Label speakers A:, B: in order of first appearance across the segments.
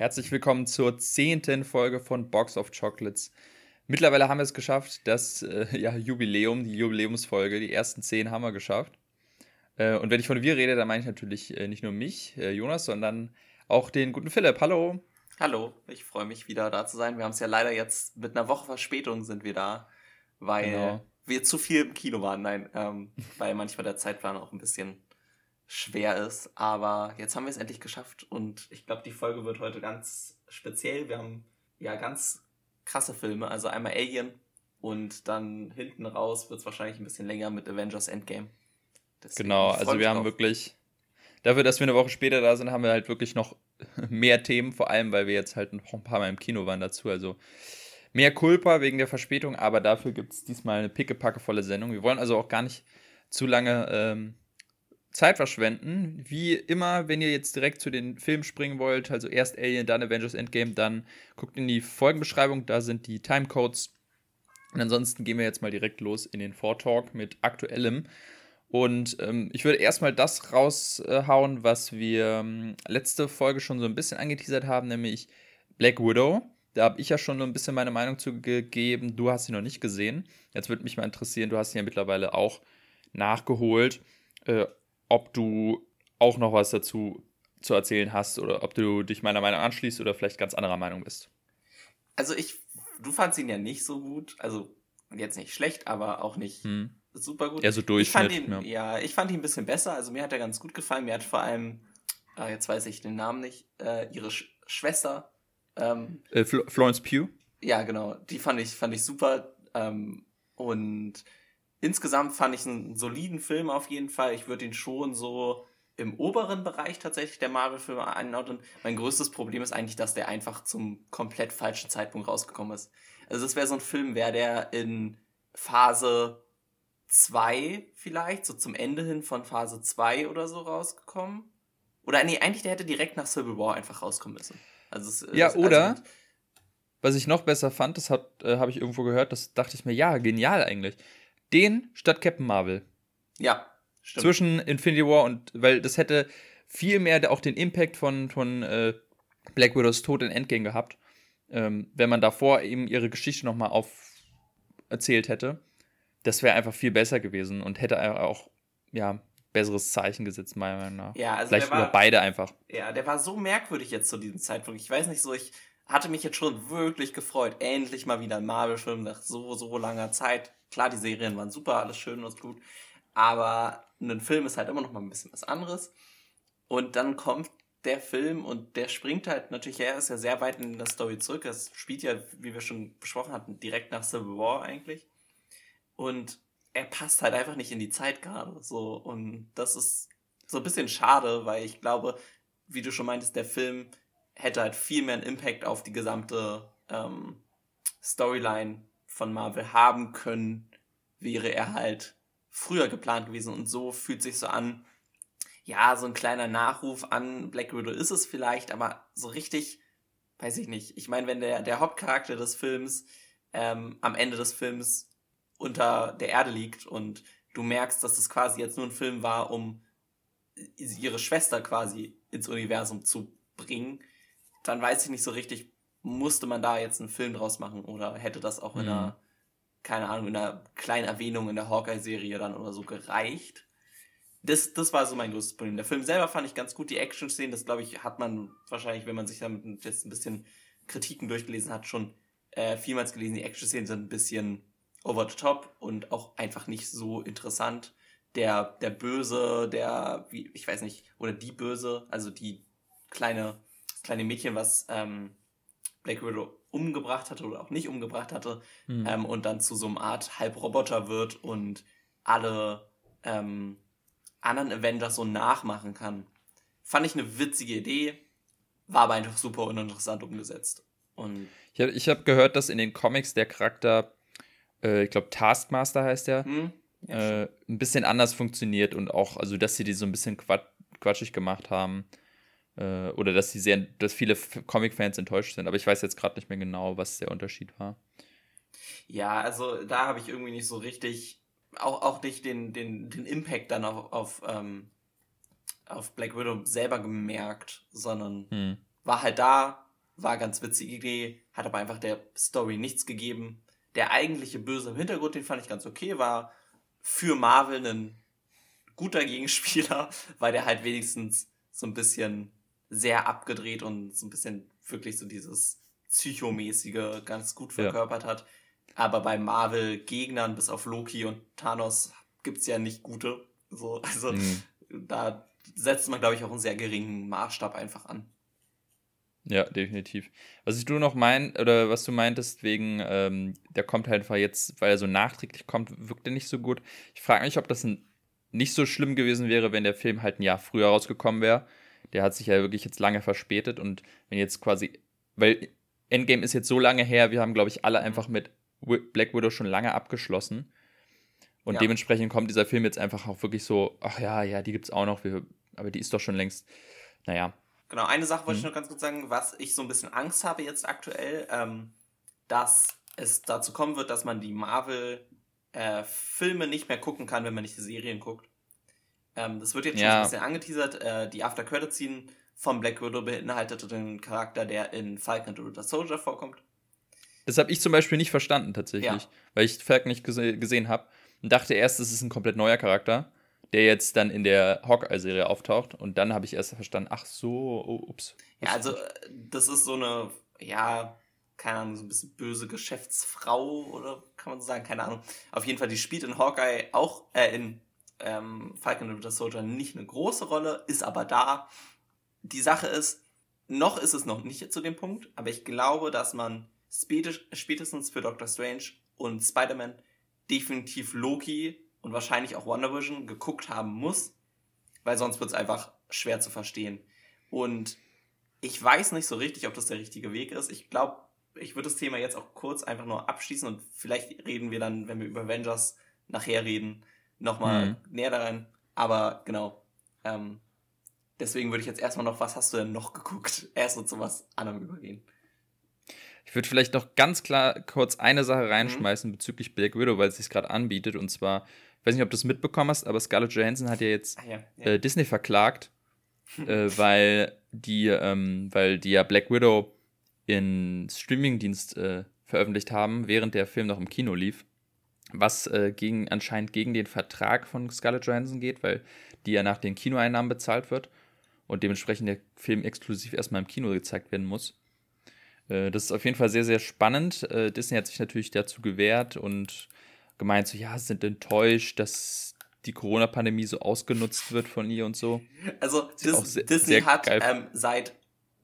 A: Herzlich willkommen zur zehnten Folge von Box of Chocolates. Mittlerweile haben wir es geschafft, das äh, ja, Jubiläum, die Jubiläumsfolge, die ersten zehn haben wir geschafft. Äh, und wenn ich von wir rede, dann meine ich natürlich äh, nicht nur mich, äh, Jonas, sondern auch den guten Philipp. Hallo.
B: Hallo, ich freue mich wieder da zu sein. Wir haben es ja leider jetzt mit einer Woche Verspätung sind wir da, weil genau. wir zu viel im Kino waren. Nein, ähm, weil manchmal der Zeitplan auch ein bisschen schwer ist. Aber jetzt haben wir es endlich geschafft und ich glaube, die Folge wird heute ganz speziell. Wir haben ja ganz krasse Filme, also einmal Alien und dann hinten raus wird es wahrscheinlich ein bisschen länger mit Avengers Endgame.
A: Deswegen genau, also wir haben wirklich, dafür, dass wir eine Woche später da sind, haben wir halt wirklich noch mehr Themen, vor allem, weil wir jetzt halt noch ein paar Mal im Kino waren dazu. Also mehr Culpa wegen der Verspätung, aber dafür gibt es diesmal eine pickepackevolle Sendung. Wir wollen also auch gar nicht zu lange ähm, Zeit verschwenden. Wie immer, wenn ihr jetzt direkt zu den Filmen springen wollt, also erst Alien, dann Avengers Endgame, dann guckt in die Folgenbeschreibung, da sind die Timecodes. Und ansonsten gehen wir jetzt mal direkt los in den Vortalk mit aktuellem. Und ähm, ich würde erstmal das raushauen, was wir ähm, letzte Folge schon so ein bisschen angeteasert haben, nämlich Black Widow. Da habe ich ja schon so ein bisschen meine Meinung zu gegeben. Du hast sie noch nicht gesehen. Jetzt würde mich mal interessieren, du hast sie ja mittlerweile auch nachgeholt. Äh, ob du auch noch was dazu zu erzählen hast oder ob du dich meiner Meinung anschließt oder vielleicht ganz anderer Meinung bist.
B: Also ich, du fandst ihn ja nicht so gut, also jetzt nicht schlecht, aber auch nicht hm. super gut. Ja, so Durchschnitt. Ich fand ihn, ja. ja. ich fand ihn ein bisschen besser, also mir hat er ganz gut gefallen. Mir hat vor allem, ah, jetzt weiß ich den Namen nicht, äh, ihre Sch Schwester. Ähm,
A: äh, Florence Pugh?
B: Ja, genau, die fand ich, fand ich super ähm, und insgesamt fand ich einen soliden Film auf jeden Fall. Ich würde ihn schon so im oberen Bereich tatsächlich der Marvel-Filme einordnen. Mein größtes Problem ist eigentlich, dass der einfach zum komplett falschen Zeitpunkt rausgekommen ist. Also das wäre so ein Film, wäre der in Phase 2 vielleicht, so zum Ende hin von Phase 2 oder so rausgekommen. Oder nee, eigentlich der hätte direkt nach Civil War einfach rauskommen müssen. Also
A: es, ja, also oder was ich noch besser fand, das äh, habe ich irgendwo gehört, das dachte ich mir, ja, genial eigentlich den statt Captain Marvel.
B: Ja.
A: Stimmt. Zwischen Infinity War und, weil das hätte viel mehr auch den Impact von, von äh, Black Widows Tod in Endgame gehabt, ähm, wenn man davor eben ihre Geschichte nochmal auf erzählt hätte. Das wäre einfach viel besser gewesen und hätte auch, ja, besseres Zeichen gesetzt, meiner Meinung nach. Ja, also Vielleicht
B: war, über beide einfach. Ja, der war so merkwürdig jetzt zu diesem Zeitpunkt. Ich weiß nicht so, ich hatte mich jetzt schon wirklich gefreut, endlich mal wieder ein Marvel-Film nach so, so langer Zeit. Klar, die Serien waren super, alles schön und gut, aber ein Film ist halt immer noch mal ein bisschen was anderes. Und dann kommt der Film und der springt halt natürlich, er ist ja sehr weit in der Story zurück. Es spielt ja, wie wir schon besprochen hatten, direkt nach Civil War eigentlich. Und er passt halt einfach nicht in die Zeit gerade. So, und das ist so ein bisschen schade, weil ich glaube, wie du schon meintest, der Film hätte halt viel mehr einen Impact auf die gesamte ähm, Storyline von Marvel haben können, wäre er halt früher geplant gewesen. Und so fühlt sich so an, ja, so ein kleiner Nachruf an Black Widow ist es vielleicht, aber so richtig, weiß ich nicht. Ich meine, wenn der, der Hauptcharakter des Films ähm, am Ende des Films unter der Erde liegt und du merkst, dass es quasi jetzt nur ein Film war, um ihre Schwester quasi ins Universum zu bringen, dann weiß ich nicht so richtig, musste man da jetzt einen Film draus machen oder hätte das auch in einer, mhm. keine Ahnung, in einer kleinen Erwähnung in der Hawkeye-Serie dann oder so gereicht. Das, das war so mein größtes Problem. Der Film selber fand ich ganz gut. Die Action-Szenen, das glaube ich, hat man wahrscheinlich, wenn man sich damit jetzt ein bisschen Kritiken durchgelesen hat, schon äh, vielmals gelesen. Die Action-Szenen sind ein bisschen over the top und auch einfach nicht so interessant. Der, der Böse, der, wie, ich weiß nicht, oder die Böse, also die kleine kleine Mädchen, was ähm, Black Widow umgebracht hatte oder auch nicht umgebracht hatte mhm. ähm, und dann zu so einer Art Halbroboter wird und alle ähm, anderen Avengers so nachmachen kann. Fand ich eine witzige Idee, war aber einfach super uninteressant umgesetzt. Und
A: ich habe hab gehört, dass in den Comics der Charakter, äh, ich glaube Taskmaster heißt der, hm? ja, äh, ein bisschen anders funktioniert und auch, also dass sie die so ein bisschen quatschig gemacht haben. Äh, oder dass sie sehr, dass viele Comic-Fans enttäuscht sind. Aber ich weiß jetzt gerade nicht mehr genau, was der Unterschied war.
B: Ja, also da habe ich irgendwie nicht so richtig, auch, auch nicht den, den, den Impact dann auf, auf, ähm, auf Black Widow selber gemerkt, sondern hm. war halt da, war ganz witzige Idee, hat aber einfach der Story nichts gegeben. Der eigentliche Böse im Hintergrund, den fand ich ganz okay, war für Marvel ein guter Gegenspieler, weil der halt wenigstens so ein bisschen sehr abgedreht und so ein bisschen wirklich so dieses Psychomäßige ganz gut verkörpert ja. hat. Aber bei Marvel-Gegnern, bis auf Loki und Thanos, gibt es ja nicht gute. So, also mhm. da setzt man, glaube ich, auch einen sehr geringen Maßstab einfach an.
A: Ja, definitiv. Was ich du noch mein, oder was du meintest, wegen, ähm, der kommt halt einfach jetzt, weil er so nachträglich kommt, wirkt er nicht so gut. Ich frage mich, ob das ein, nicht so schlimm gewesen wäre, wenn der Film halt ein Jahr früher rausgekommen wäre. Der hat sich ja wirklich jetzt lange verspätet und wenn jetzt quasi, weil Endgame ist jetzt so lange her, wir haben, glaube ich, alle einfach mit Black Widow schon lange abgeschlossen. Und ja. dementsprechend kommt dieser Film jetzt einfach auch wirklich so, ach ja, ja, die gibt es auch noch, wir, aber die ist doch schon längst, naja.
B: Genau, eine Sache wollte mhm. ich noch ganz kurz sagen, was ich so ein bisschen Angst habe jetzt aktuell, ähm, dass es dazu kommen wird, dass man die Marvel-Filme äh, nicht mehr gucken kann, wenn man nicht die Serien guckt. Ähm, das wird jetzt ja. schon ein bisschen angeteasert. Äh, die After Credit Scene von Black Widow beinhaltet den Charakter, der in Falcon and the Winter Soldier vorkommt.
A: Das habe ich zum Beispiel nicht verstanden tatsächlich, ja. weil ich Falcon nicht gese gesehen habe und dachte erst, es ist ein komplett neuer Charakter, der jetzt dann in der Hawkeye-Serie auftaucht und dann habe ich erst verstanden, ach so, oh, ups.
B: Ja, also das ist so eine, ja, keine Ahnung, so ein bisschen böse Geschäftsfrau oder kann man so sagen, keine Ahnung. Auf jeden Fall, die spielt in Hawkeye auch, äh, in ähm, Falcon and the Soldier nicht eine große Rolle, ist aber da. Die Sache ist, noch ist es noch nicht zu dem Punkt, aber ich glaube, dass man spätestens für Doctor Strange und Spider-Man definitiv Loki und wahrscheinlich auch Wonder Vision geguckt haben muss, weil sonst wird es einfach schwer zu verstehen. Und ich weiß nicht so richtig, ob das der richtige Weg ist. Ich glaube, ich würde das Thema jetzt auch kurz einfach nur abschließen und vielleicht reden wir dann, wenn wir über Avengers nachher reden, nochmal mhm. näher daran. Aber genau. Ähm, deswegen würde ich jetzt erstmal noch, was hast du denn noch geguckt? Erst so zu was anderem übergehen.
A: Ich würde vielleicht noch ganz klar kurz eine Sache reinschmeißen mhm. bezüglich Black Widow, weil es sich gerade anbietet. Und zwar, ich weiß nicht, ob du es mitbekommen hast, aber Scarlett Johansson hat ja jetzt ah, ja, ja. Äh, Disney verklagt, äh, weil, die, ähm, weil die ja Black Widow in Streamingdienst äh, veröffentlicht haben, während der Film noch im Kino lief was äh, gegen, anscheinend gegen den Vertrag von Scarlett Johansson geht, weil die ja nach den Kinoeinnahmen bezahlt wird und dementsprechend der Film exklusiv erstmal im Kino gezeigt werden muss. Äh, das ist auf jeden Fall sehr, sehr spannend. Äh, Disney hat sich natürlich dazu gewehrt und gemeint, so ja, sind enttäuscht, dass die Corona-Pandemie so ausgenutzt wird von ihr und so.
B: Also Dis sehr, Disney sehr hat ähm, seit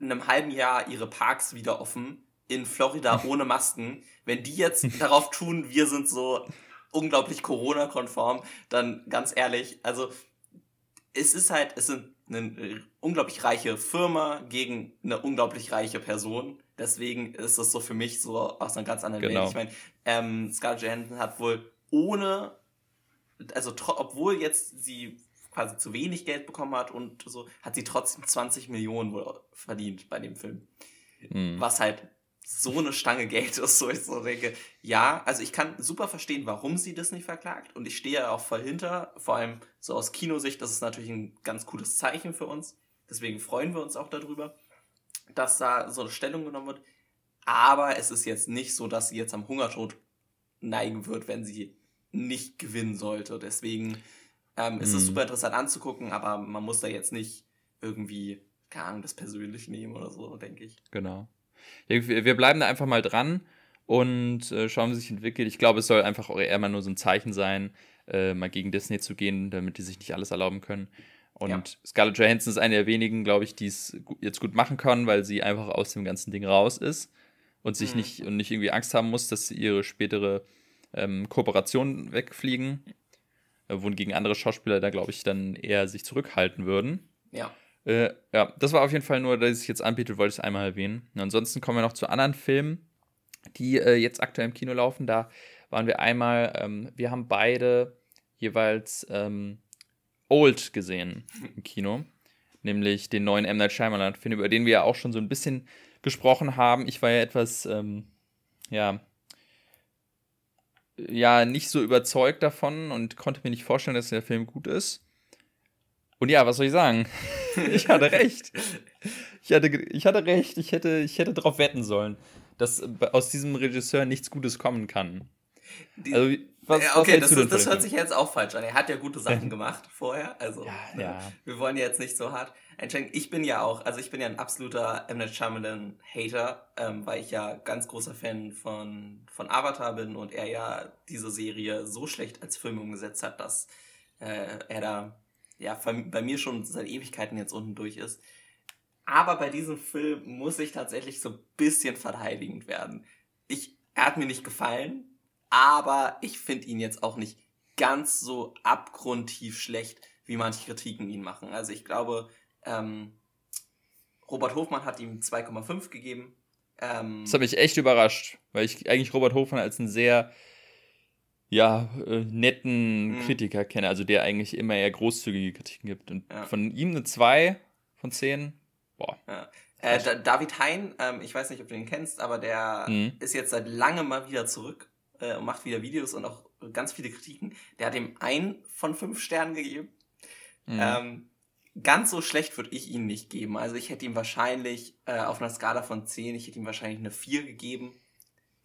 B: einem halben Jahr ihre Parks wieder offen in Florida ohne Masken, wenn die jetzt darauf tun, wir sind so unglaublich Corona-konform, dann ganz ehrlich, also es ist halt, es sind eine unglaublich reiche Firma gegen eine unglaublich reiche Person. Deswegen ist das so für mich so aus einer ganz anderen genau. Welt. Ich meine, ähm, Scarlett Johansson hat wohl ohne, also obwohl jetzt sie quasi zu wenig Geld bekommen hat und so, hat sie trotzdem 20 Millionen wohl verdient bei dem Film. Mhm. Was halt so eine Stange Geld ist, so ich so denke, ja, also ich kann super verstehen, warum sie das nicht verklagt und ich stehe ja auch voll hinter, vor allem so aus Kinosicht, das ist natürlich ein ganz cooles Zeichen für uns, deswegen freuen wir uns auch darüber, dass da so eine Stellung genommen wird, aber es ist jetzt nicht so, dass sie jetzt am Hungertod neigen wird, wenn sie nicht gewinnen sollte, deswegen ähm, ist es mhm. super interessant anzugucken, aber man muss da jetzt nicht irgendwie, keine Ahnung, das persönlich nehmen oder so, denke ich.
A: Genau. Wir bleiben da einfach mal dran und äh, schauen, wie sich entwickelt. Ich glaube, es soll einfach eher mal nur so ein Zeichen sein, äh, mal gegen Disney zu gehen, damit die sich nicht alles erlauben können. Und ja. Scarlett Johansson ist eine der wenigen, glaube ich, die es jetzt gut machen kann, weil sie einfach aus dem ganzen Ding raus ist und sich mhm. nicht und nicht irgendwie Angst haben muss, dass ihre spätere ähm, Kooperationen wegfliegen. Äh, wohingegen andere Schauspieler da, glaube ich, dann eher sich zurückhalten würden.
B: Ja.
A: Äh, ja, das war auf jeden Fall nur, dass es jetzt anbietet, wollte ich es einmal erwähnen. Und ansonsten kommen wir noch zu anderen Filmen, die äh, jetzt aktuell im Kino laufen. Da waren wir einmal, ähm, wir haben beide jeweils ähm, Old gesehen im Kino, nämlich den neuen M. Night Shyamalan-Film, über den wir ja auch schon so ein bisschen gesprochen haben. Ich war ja etwas, ähm, ja, ja, nicht so überzeugt davon und konnte mir nicht vorstellen, dass der Film gut ist. Und ja, was soll ich sagen? ich hatte recht. Ich hatte, ich hatte recht. Ich hätte, ich hätte darauf wetten sollen, dass aus diesem Regisseur nichts Gutes kommen kann.
B: Die, also, was, okay, was das, ist, das hört sich jetzt auch falsch an. Er hat ja gute Sachen gemacht vorher. Also, ja, ne, ja. wir wollen ja jetzt nicht so hart einschränken. Ich bin ja auch, also ich bin ja ein absoluter M. Night Shyamalan-Hater, ähm, weil ich ja ganz großer Fan von, von Avatar bin und er ja diese Serie so schlecht als Film umgesetzt hat, dass äh, er da ja bei mir schon seit Ewigkeiten jetzt unten durch ist. Aber bei diesem Film muss ich tatsächlich so ein bisschen verteidigend werden. Ich, er hat mir nicht gefallen, aber ich finde ihn jetzt auch nicht ganz so abgrundtief schlecht, wie manche Kritiken ihn machen. Also ich glaube, ähm, Robert Hofmann hat ihm 2,5 gegeben.
A: Ähm, das hat mich echt überrascht, weil ich eigentlich Robert Hofmann als einen sehr ja, äh, netten mhm. Kritiker kenne, also der eigentlich immer eher großzügige Kritiken gibt. Und ja. von ihm eine 2 von 10, boah.
B: Ja. Äh, David Hein, ähm, ich weiß nicht, ob du ihn kennst, aber der mhm. ist jetzt seit langem mal wieder zurück äh, und macht wieder Videos und auch ganz viele Kritiken. Der hat ihm ein von fünf Sternen gegeben. Mhm. Ähm, ganz so schlecht würde ich ihn nicht geben. Also ich hätte ihm wahrscheinlich äh, auf einer Skala von 10, ich hätte ihm wahrscheinlich eine 4 gegeben.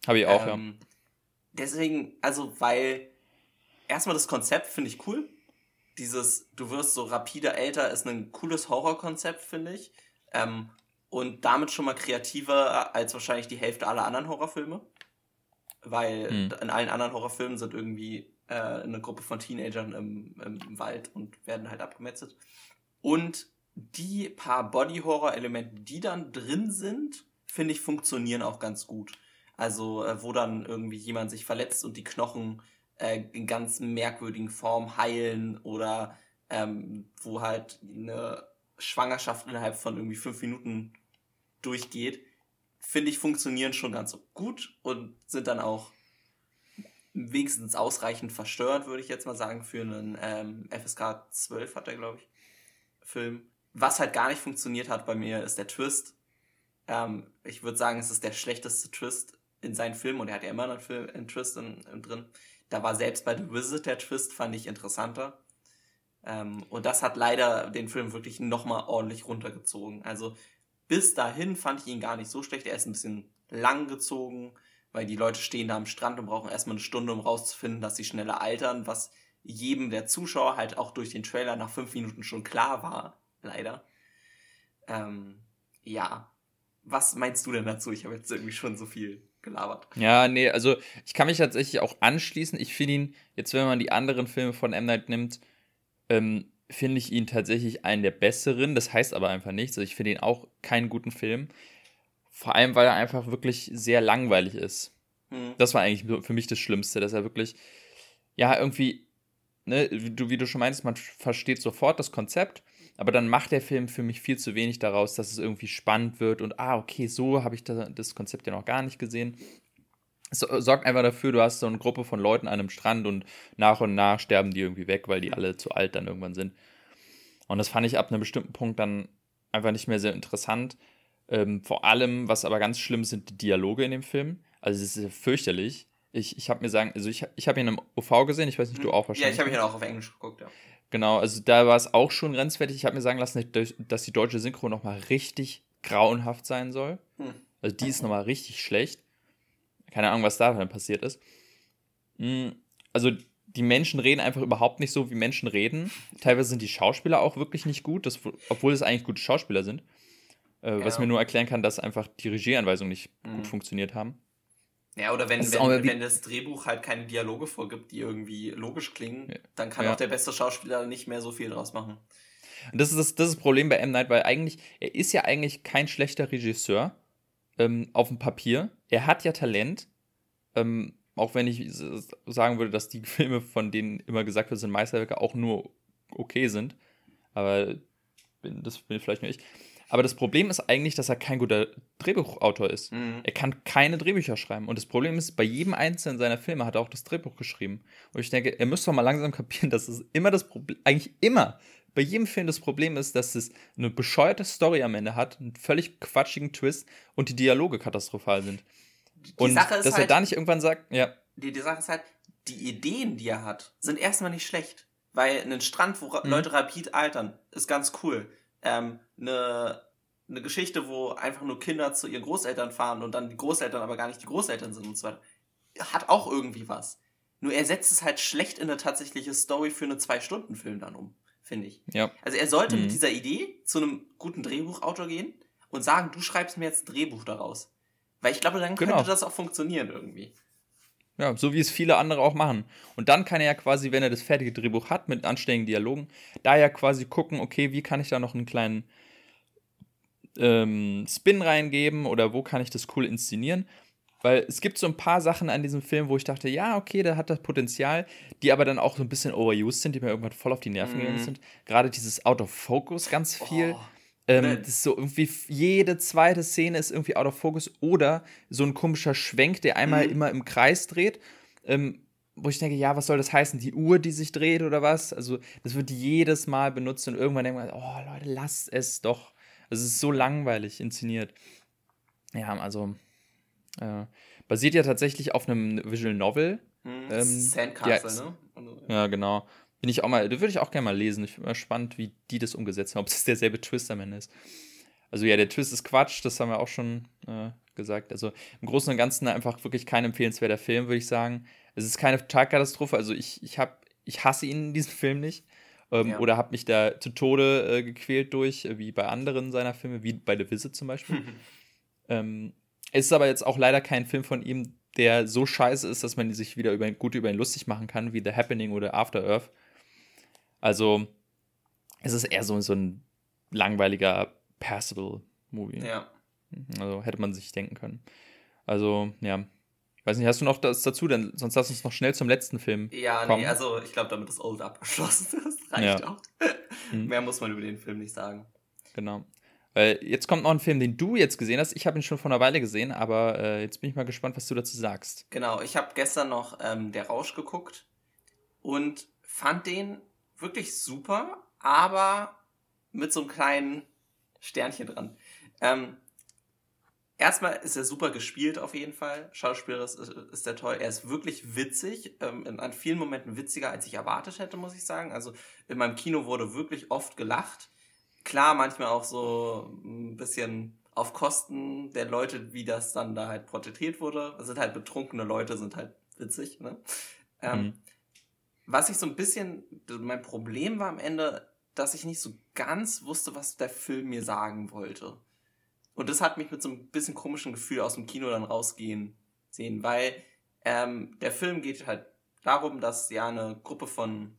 A: Habe ich auch, ähm, ja.
B: Deswegen, also weil erstmal das Konzept finde ich cool. Dieses, du wirst so rapide älter, ist ein cooles Horrorkonzept, finde ich. Ähm, und damit schon mal kreativer als wahrscheinlich die Hälfte aller anderen Horrorfilme weil hm. in allen anderen Horrorfilmen sind irgendwie äh, eine Gruppe von Teenagern im, im Wald und werden halt abgemetzelt. Und die paar Body-Horror-Elemente, die dann drin sind, finde ich, funktionieren auch ganz gut. Also, äh, wo dann irgendwie jemand sich verletzt und die Knochen äh, in ganz merkwürdigen Formen heilen oder ähm, wo halt eine Schwangerschaft innerhalb von irgendwie fünf Minuten durchgeht finde ich, funktionieren schon ganz gut und sind dann auch wenigstens ausreichend verstört, würde ich jetzt mal sagen, für einen ähm, FSK 12 hat er, glaube ich, Film. Was halt gar nicht funktioniert hat bei mir, ist der Twist. Ähm, ich würde sagen, es ist der schlechteste Twist in seinen Filmen und er hat ja immer einen, Film, einen Twist in, in drin. Da war selbst bei The Wizard der Twist, fand ich interessanter. Ähm, und das hat leider den Film wirklich nochmal ordentlich runtergezogen. Also bis dahin fand ich ihn gar nicht so schlecht. Er ist ein bisschen lang gezogen, weil die Leute stehen da am Strand und brauchen erstmal eine Stunde, um rauszufinden, dass sie schneller altern, was jedem der Zuschauer halt auch durch den Trailer nach fünf Minuten schon klar war, leider. Ähm, ja. Was meinst du denn dazu? Ich habe jetzt irgendwie schon so viel gelabert.
A: Ja, nee, also ich kann mich tatsächlich auch anschließen. Ich finde ihn, jetzt wenn man die anderen Filme von M. Night nimmt, ähm, finde ich ihn tatsächlich einen der besseren. Das heißt aber einfach nichts. Also ich finde ihn auch keinen guten Film. Vor allem, weil er einfach wirklich sehr langweilig ist. Mhm. Das war eigentlich für mich das Schlimmste, dass er wirklich, ja, irgendwie, ne, wie du, wie du schon meinst, man versteht sofort das Konzept, aber dann macht der Film für mich viel zu wenig daraus, dass es irgendwie spannend wird und, ah, okay, so habe ich das Konzept ja noch gar nicht gesehen es sorgt einfach dafür, du hast so eine Gruppe von Leuten an einem Strand und nach und nach sterben die irgendwie weg, weil die alle zu alt dann irgendwann sind. Und das fand ich ab einem bestimmten Punkt dann einfach nicht mehr sehr interessant. Ähm, vor allem, was aber ganz schlimm sind, die Dialoge in dem Film. Also es ist fürchterlich. Ich, ich habe mir sagen, also ich, ich habe ihn im OV gesehen, ich weiß nicht, du auch
B: wahrscheinlich. Ja, ich habe ihn auch auf Englisch geguckt, ja.
A: Genau, also da war es auch schon grenzwertig. Ich habe mir sagen lassen, dass die deutsche Synchro nochmal richtig grauenhaft sein soll. Hm. Also die ist nochmal richtig schlecht. Keine Ahnung, was da dann passiert ist. Hm, also die Menschen reden einfach überhaupt nicht so, wie Menschen reden. Teilweise sind die Schauspieler auch wirklich nicht gut, das, obwohl es eigentlich gute Schauspieler sind. Äh, ja. Was mir nur erklären kann, dass einfach die Regieanweisungen nicht mhm. gut funktioniert haben.
B: Ja, oder wenn, wenn, wenn das Drehbuch halt keine Dialoge vorgibt, die irgendwie logisch klingen, ja. dann kann ja. auch der beste Schauspieler nicht mehr so viel draus machen.
A: Und das ist das, das, ist das Problem bei M. Night, weil eigentlich, er ist ja eigentlich kein schlechter Regisseur ähm, auf dem Papier. Er hat ja Talent, ähm, auch wenn ich sagen würde, dass die Filme, von denen immer gesagt wird, sind Meisterwerke, auch nur okay sind. Aber das bin vielleicht nur ich. Aber das Problem ist eigentlich, dass er kein guter Drehbuchautor ist. Mhm. Er kann keine Drehbücher schreiben. Und das Problem ist, bei jedem einzelnen seiner Filme hat er auch das Drehbuch geschrieben. Und ich denke, er müsste doch mal langsam kapieren, dass es immer das Problem, eigentlich immer bei jedem Film das Problem ist, dass es eine bescheuerte Story am Ende hat, einen völlig quatschigen Twist und die Dialoge katastrophal sind. Die und Sache ist dass halt, er da nicht irgendwann sagt, ja.
B: Die, die Sache ist halt, die Ideen, die er hat, sind erstmal nicht schlecht. Weil ein Strand, wo mhm. Leute rapid altern, ist ganz cool. Ähm, eine, eine Geschichte, wo einfach nur Kinder zu ihren Großeltern fahren und dann die Großeltern aber gar nicht die Großeltern sind und so weiter, hat auch irgendwie was. Nur er setzt es halt schlecht in eine tatsächliche Story für einen Zwei-Stunden-Film dann um, finde ich. Ja. Also er sollte mhm. mit dieser Idee zu einem guten Drehbuchautor gehen und sagen, du schreibst mir jetzt ein Drehbuch daraus. Weil ich glaube, dann genau. könnte das auch funktionieren irgendwie.
A: Ja, so wie es viele andere auch machen. Und dann kann er ja quasi, wenn er das fertige Drehbuch hat mit anständigen Dialogen, da ja quasi gucken, okay, wie kann ich da noch einen kleinen ähm, Spin reingeben oder wo kann ich das cool inszenieren. Weil es gibt so ein paar Sachen an diesem Film, wo ich dachte, ja, okay, der hat das Potenzial, die aber dann auch so ein bisschen overused sind, die mir irgendwann voll auf die Nerven gegangen mhm. sind. Gerade dieses Out of Focus ganz viel. Oh. Ähm, das ist so irgendwie jede zweite Szene ist irgendwie out of focus oder so ein komischer Schwenk, der einmal mhm. immer im Kreis dreht. Ähm, wo ich denke, ja, was soll das heißen? Die Uhr, die sich dreht oder was? Also, das wird jedes Mal benutzt und irgendwann denkt man, oh Leute, lasst es doch. Es ist so langweilig inszeniert. Ja, also, äh, basiert ja tatsächlich auf einem Visual Novel. Mhm, ähm, Sandcastle, ne? Also, ja, genau. Bin ich auch mal, würde ich auch gerne mal lesen. Ich bin mal spannend, wie die das umgesetzt haben, ob es derselbe Twist am Ende ist. Also ja, der Twist ist Quatsch, das haben wir auch schon äh, gesagt. Also im Großen und Ganzen einfach wirklich kein empfehlenswerter Film, würde ich sagen. Es ist keine Totalkatastrophe. Also ich, ich habe, ich hasse ihn in diesem Film nicht. Ähm, ja. Oder habe mich da zu Tode äh, gequält durch, äh, wie bei anderen seiner Filme, wie bei The Visit zum Beispiel. ähm, es ist aber jetzt auch leider kein Film von ihm, der so scheiße ist, dass man sich wieder über, gut über ihn lustig machen kann, wie The Happening oder After Earth. Also, es ist eher so, so ein langweiliger Passable-Movie. Ja. Also, hätte man sich denken können. Also, ja. Weiß nicht, hast du noch das dazu? Denn sonst lass uns noch schnell zum letzten Film.
B: Ja, kommen. nee, also ich glaube, damit ist Old abgeschlossen. Das reicht ja. auch. Mhm. Mehr muss man über den Film nicht sagen.
A: Genau. Weil jetzt kommt noch ein Film, den du jetzt gesehen hast. Ich habe ihn schon vor einer Weile gesehen, aber äh, jetzt bin ich mal gespannt, was du dazu sagst.
B: Genau, ich habe gestern noch ähm, Der Rausch geguckt und fand den wirklich super, aber mit so einem kleinen Sternchen dran. Ähm, erstmal ist er super gespielt auf jeden Fall. Schauspieler ist, ist er toll. Er ist wirklich witzig, ähm, in, an vielen Momenten witziger, als ich erwartet hätte, muss ich sagen. Also in meinem Kino wurde wirklich oft gelacht. Klar, manchmal auch so ein bisschen auf Kosten der Leute, wie das dann da halt porträtiert wurde. Es sind halt betrunkene Leute, sind halt witzig. Ne? Ähm, mhm was ich so ein bisschen, mein Problem war am Ende, dass ich nicht so ganz wusste, was der Film mir sagen wollte. Und das hat mich mit so ein bisschen komischen Gefühl aus dem Kino dann rausgehen sehen, weil ähm, der Film geht halt darum, dass ja eine Gruppe von,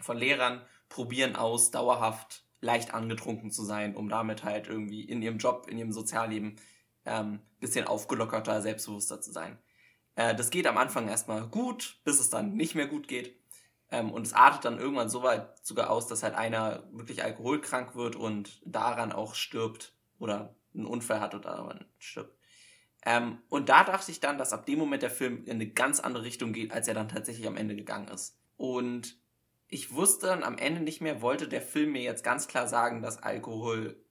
B: von Lehrern probieren aus, dauerhaft leicht angetrunken zu sein, um damit halt irgendwie in ihrem Job, in ihrem Sozialleben ähm, bisschen aufgelockerter, selbstbewusster zu sein. Äh, das geht am Anfang erstmal gut, bis es dann nicht mehr gut geht. Ähm, und es artet dann irgendwann so weit sogar aus, dass halt einer wirklich alkoholkrank wird und daran auch stirbt oder einen Unfall hat und daran stirbt. Ähm, und da dachte ich dann, dass ab dem Moment der Film in eine ganz andere Richtung geht, als er dann tatsächlich am Ende gegangen ist. Und ich wusste dann am Ende nicht mehr, wollte der Film mir jetzt ganz klar sagen, dass Alkohol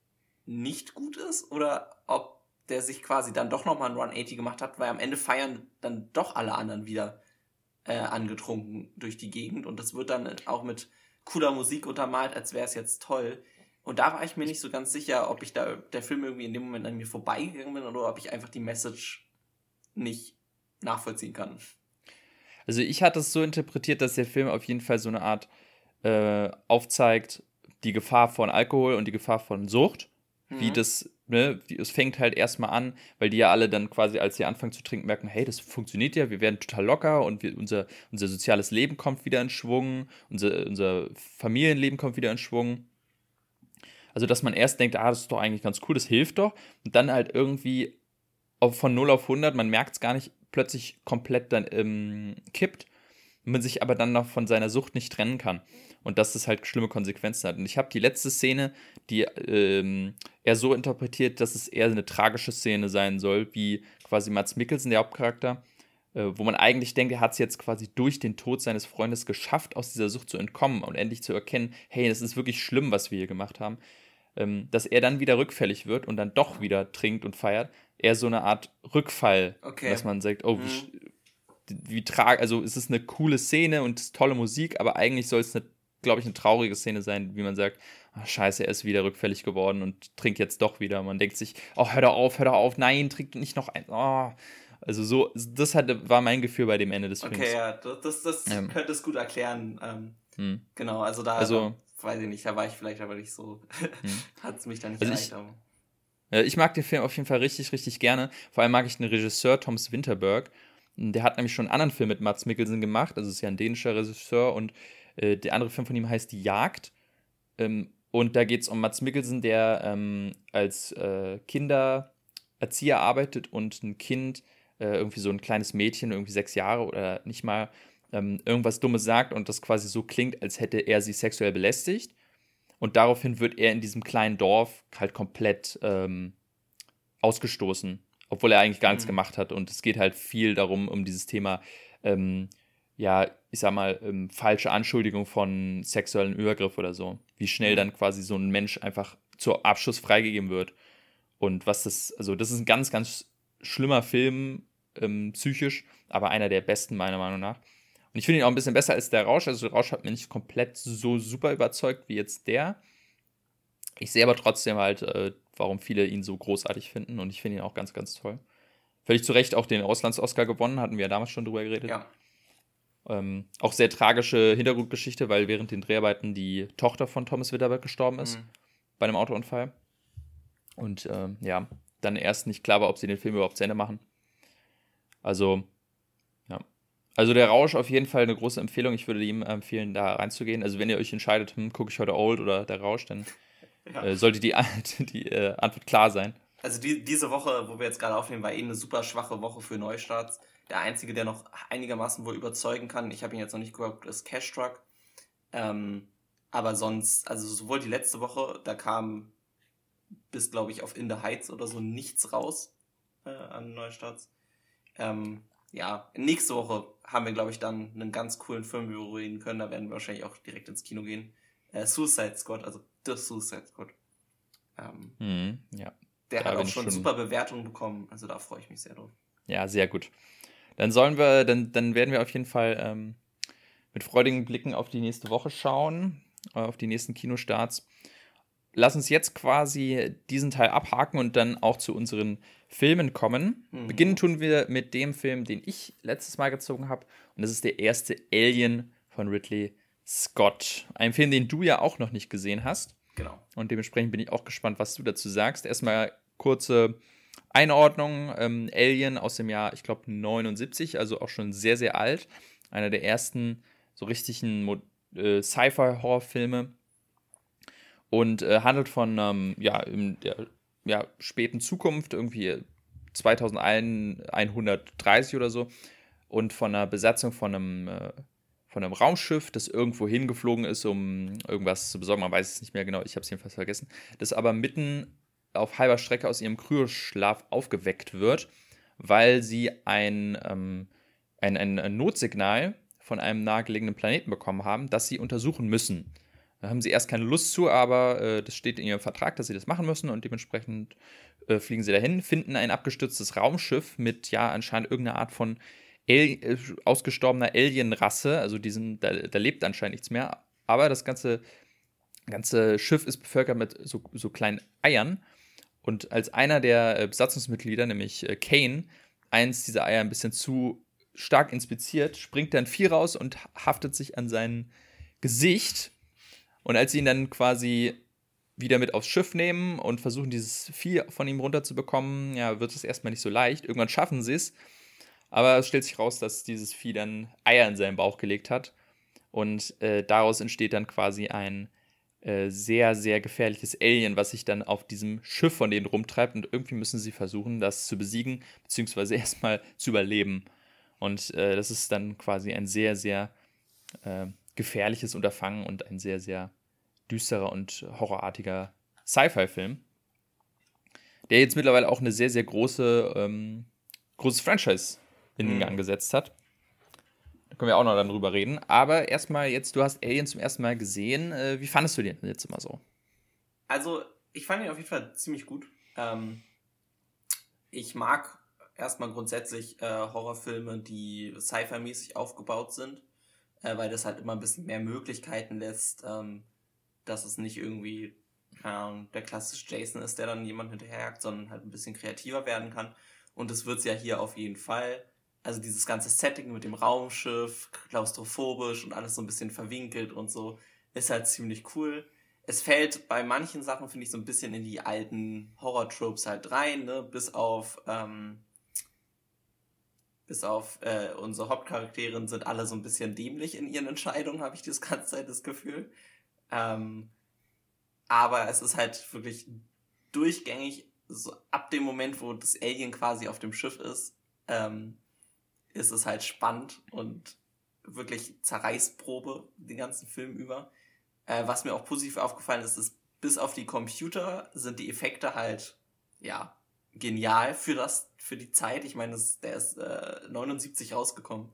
B: nicht gut ist oder ob der sich quasi dann doch nochmal ein 180 gemacht hat, weil am Ende feiern dann doch alle anderen wieder äh, angetrunken durch die Gegend und das wird dann auch mit cooler Musik untermalt, als wäre es jetzt toll. Und da war ich mir nicht so ganz sicher, ob ich da der Film irgendwie in dem Moment an mir vorbeigegangen bin oder ob ich einfach die Message nicht nachvollziehen kann.
A: Also ich hatte es so interpretiert, dass der Film auf jeden Fall so eine Art äh, aufzeigt, die Gefahr von Alkohol und die Gefahr von Sucht, mhm. wie das ne, es fängt halt erstmal an, weil die ja alle dann quasi, als sie anfangen zu trinken, merken, hey, das funktioniert ja, wir werden total locker und wir, unser, unser soziales Leben kommt wieder in Schwung, unser, unser Familienleben kommt wieder in Schwung. Also, dass man erst denkt, ah, das ist doch eigentlich ganz cool, das hilft doch, und dann halt irgendwie von 0 auf 100, man merkt es gar nicht, plötzlich komplett dann ähm, kippt man sich aber dann noch von seiner Sucht nicht trennen kann und dass das halt schlimme Konsequenzen hat. Und ich habe die letzte Szene, die ähm, er so interpretiert, dass es eher eine tragische Szene sein soll, wie quasi Mats Mikkelsen, der Hauptcharakter, äh, wo man eigentlich denkt, er hat es jetzt quasi durch den Tod seines Freundes geschafft, aus dieser Sucht zu entkommen und endlich zu erkennen, hey, das ist wirklich schlimm, was wir hier gemacht haben. Ähm, dass er dann wieder rückfällig wird und dann doch wieder trinkt und feiert. Eher so eine Art Rückfall, okay. dass man sagt, oh, mhm. wie, wie trag, also es ist eine coole Szene und tolle Musik, aber eigentlich soll es eine glaube ich, eine traurige Szene sein, wie man sagt, oh, scheiße, er ist wieder rückfällig geworden und trinkt jetzt doch wieder. Man denkt sich, oh, hör doch auf, hör doch auf, nein, trink nicht noch ein. Oh. Also so, das hatte, war mein Gefühl bei dem Ende des Films.
B: Okay, ja, das, das ähm. könnte es gut erklären. Ähm, hm. Genau, also da, also, weiß ich nicht, da war ich vielleicht aber nicht so, hm. hat es mich da nicht also erreicht.
A: Ich, ich mag den Film auf jeden Fall richtig, richtig gerne. Vor allem mag ich den Regisseur Thomas Winterberg. Der hat nämlich schon einen anderen Film mit Mats Mikkelsen gemacht. Also ist ja ein dänischer Regisseur und äh, der andere Film von ihm heißt Die Jagd. Ähm, und da geht es um Mats Mikkelsen, der ähm, als äh, Kindererzieher arbeitet und ein Kind, äh, irgendwie so ein kleines Mädchen, irgendwie sechs Jahre oder nicht mal, ähm, irgendwas Dummes sagt und das quasi so klingt, als hätte er sie sexuell belästigt. Und daraufhin wird er in diesem kleinen Dorf halt komplett ähm, ausgestoßen, obwohl er eigentlich gar nichts mhm. gemacht hat. Und es geht halt viel darum, um dieses Thema, ähm, ja, ich sag mal, ähm, falsche Anschuldigung von sexuellen Übergriff oder so. Wie schnell mhm. dann quasi so ein Mensch einfach zur Abschuss freigegeben wird. Und was das, also das ist ein ganz, ganz schlimmer Film, ähm, psychisch, aber einer der besten meiner Meinung nach. Und ich finde ihn auch ein bisschen besser als der Rausch. Also der Rausch hat mir nicht komplett so super überzeugt wie jetzt der. Ich sehe aber trotzdem halt, äh, warum viele ihn so großartig finden und ich finde ihn auch ganz, ganz toll. Völlig zu Recht auch den Auslands-Oscar gewonnen, hatten wir ja damals schon drüber geredet. Ja. Ähm, auch sehr tragische Hintergrundgeschichte, weil während den Dreharbeiten die Tochter von Thomas Witterberg gestorben ist. Mhm. Bei einem Autounfall. Und äh, ja, dann erst nicht klar war, ob sie den Film überhaupt zu Ende machen. Also, also der Rausch auf jeden Fall eine große Empfehlung. Ich würde ihm empfehlen, da reinzugehen. Also wenn ihr euch entscheidet, hm, gucke ich heute Old oder der Rausch, dann ja. äh, sollte die, die äh, Antwort klar sein.
B: Also die, diese Woche, wo wir jetzt gerade aufnehmen, war eben eine super schwache Woche für Neustarts. Der einzige, der noch einigermaßen wohl überzeugen kann, ich habe ihn jetzt noch nicht geguckt, ist Cash Truck. Ähm, aber sonst, also sowohl die letzte Woche, da kam bis, glaube ich, auf In the Heights oder so nichts raus äh, an Neustarts. Ähm, ja, nächste Woche haben wir, glaube ich, dann einen ganz coolen Film, über wir reden können. Da werden wir wahrscheinlich auch direkt ins Kino gehen. Äh, Suicide Squad, also The Suicide Squad. Ähm, mhm, ja. Der da hat auch schon, schon super Bewertungen bekommen, also da freue ich mich sehr drauf.
A: Ja, sehr gut. Dann sollen wir, dann, dann werden wir auf jeden Fall ähm, mit freudigen Blicken auf die nächste Woche schauen, äh, auf die nächsten Kinostarts lass uns jetzt quasi diesen Teil abhaken und dann auch zu unseren Filmen kommen. Mhm. Beginnen tun wir mit dem Film, den ich letztes Mal gezogen habe. Und das ist der erste Alien von Ridley Scott. Ein Film, den du ja auch noch nicht gesehen hast. Genau. Und dementsprechend bin ich auch gespannt, was du dazu sagst. Erstmal kurze Einordnung. Ähm, Alien aus dem Jahr, ich glaube, 79, also auch schon sehr, sehr alt. Einer der ersten so richtigen äh, Sci-Fi-Horror-Filme und äh, handelt von ähm, ja, in der ja, späten Zukunft, irgendwie 2130 oder so, und von einer Besatzung von einem, äh, von einem Raumschiff, das irgendwo hingeflogen ist, um irgendwas zu besorgen. Man weiß es nicht mehr genau, ich habe es jedenfalls vergessen. Das aber mitten auf halber Strecke aus ihrem Kryoschlaf aufgeweckt wird, weil sie ein, ähm, ein, ein, Notsignal von einem nahegelegenen Planeten bekommen haben, das sie untersuchen müssen. Da haben sie erst keine Lust zu, aber äh, das steht in ihrem Vertrag, dass sie das machen müssen und dementsprechend äh, fliegen sie dahin, finden ein abgestürztes Raumschiff mit ja anscheinend irgendeiner Art von Al äh, ausgestorbener Alien-Rasse. Also diesen, da, da, lebt anscheinend nichts mehr. Aber das ganze, ganze Schiff ist bevölkert mit so, so kleinen Eiern. Und als einer der äh, Besatzungsmitglieder, nämlich äh, Kane, eins dieser Eier ein bisschen zu stark inspiziert, springt dann Vieh raus und haftet sich an sein Gesicht und als sie ihn dann quasi wieder mit aufs Schiff nehmen und versuchen, dieses Vieh von ihm runterzubekommen, ja, wird es erstmal nicht so leicht. Irgendwann schaffen sie es. Aber es stellt sich raus, dass dieses Vieh dann Eier in seinen Bauch gelegt hat. Und äh, daraus entsteht dann quasi ein äh, sehr, sehr gefährliches Alien, was sich dann auf diesem Schiff von denen rumtreibt. Und irgendwie müssen sie versuchen, das zu besiegen, beziehungsweise erstmal zu überleben. Und äh, das ist dann quasi ein sehr, sehr äh, gefährliches Unterfangen und ein sehr, sehr düsterer und horrorartiger Sci-Fi-Film, der jetzt mittlerweile auch eine sehr, sehr große, ähm, großes Franchise in den mhm. Gang gesetzt hat. Können wir auch noch dann drüber reden. Aber erstmal jetzt, du hast Alien zum ersten Mal gesehen. Äh, wie fandest du den jetzt immer so?
B: Also, ich fand ihn auf jeden Fall ziemlich gut. Ähm, ich mag erstmal grundsätzlich äh, Horrorfilme, die Sci-Fi-mäßig aufgebaut sind. äh, weil das halt immer ein bisschen mehr Möglichkeiten lässt, ähm, dass es nicht irgendwie äh, der klassische Jason ist, der dann jemand hinterherjagt, sondern halt ein bisschen kreativer werden kann. Und das wird es ja hier auf jeden Fall. Also dieses ganze Setting mit dem Raumschiff, klaustrophobisch und alles so ein bisschen verwinkelt und so, ist halt ziemlich cool. Es fällt bei manchen Sachen, finde ich, so ein bisschen in die alten Horror-Tropes halt rein, ne? bis auf, ähm, bis auf äh, unsere Hauptcharakterin sind alle so ein bisschen dämlich in ihren Entscheidungen, habe ich das ganze Zeit das Gefühl. Ähm, aber es ist halt wirklich durchgängig, so ab dem Moment, wo das Alien quasi auf dem Schiff ist, ähm, ist es halt spannend und wirklich Zerreißprobe den ganzen Film über. Äh, was mir auch positiv aufgefallen ist, ist, bis auf die Computer sind die Effekte halt, ja, genial für das, für die Zeit. Ich meine, der ist äh, 79 rausgekommen.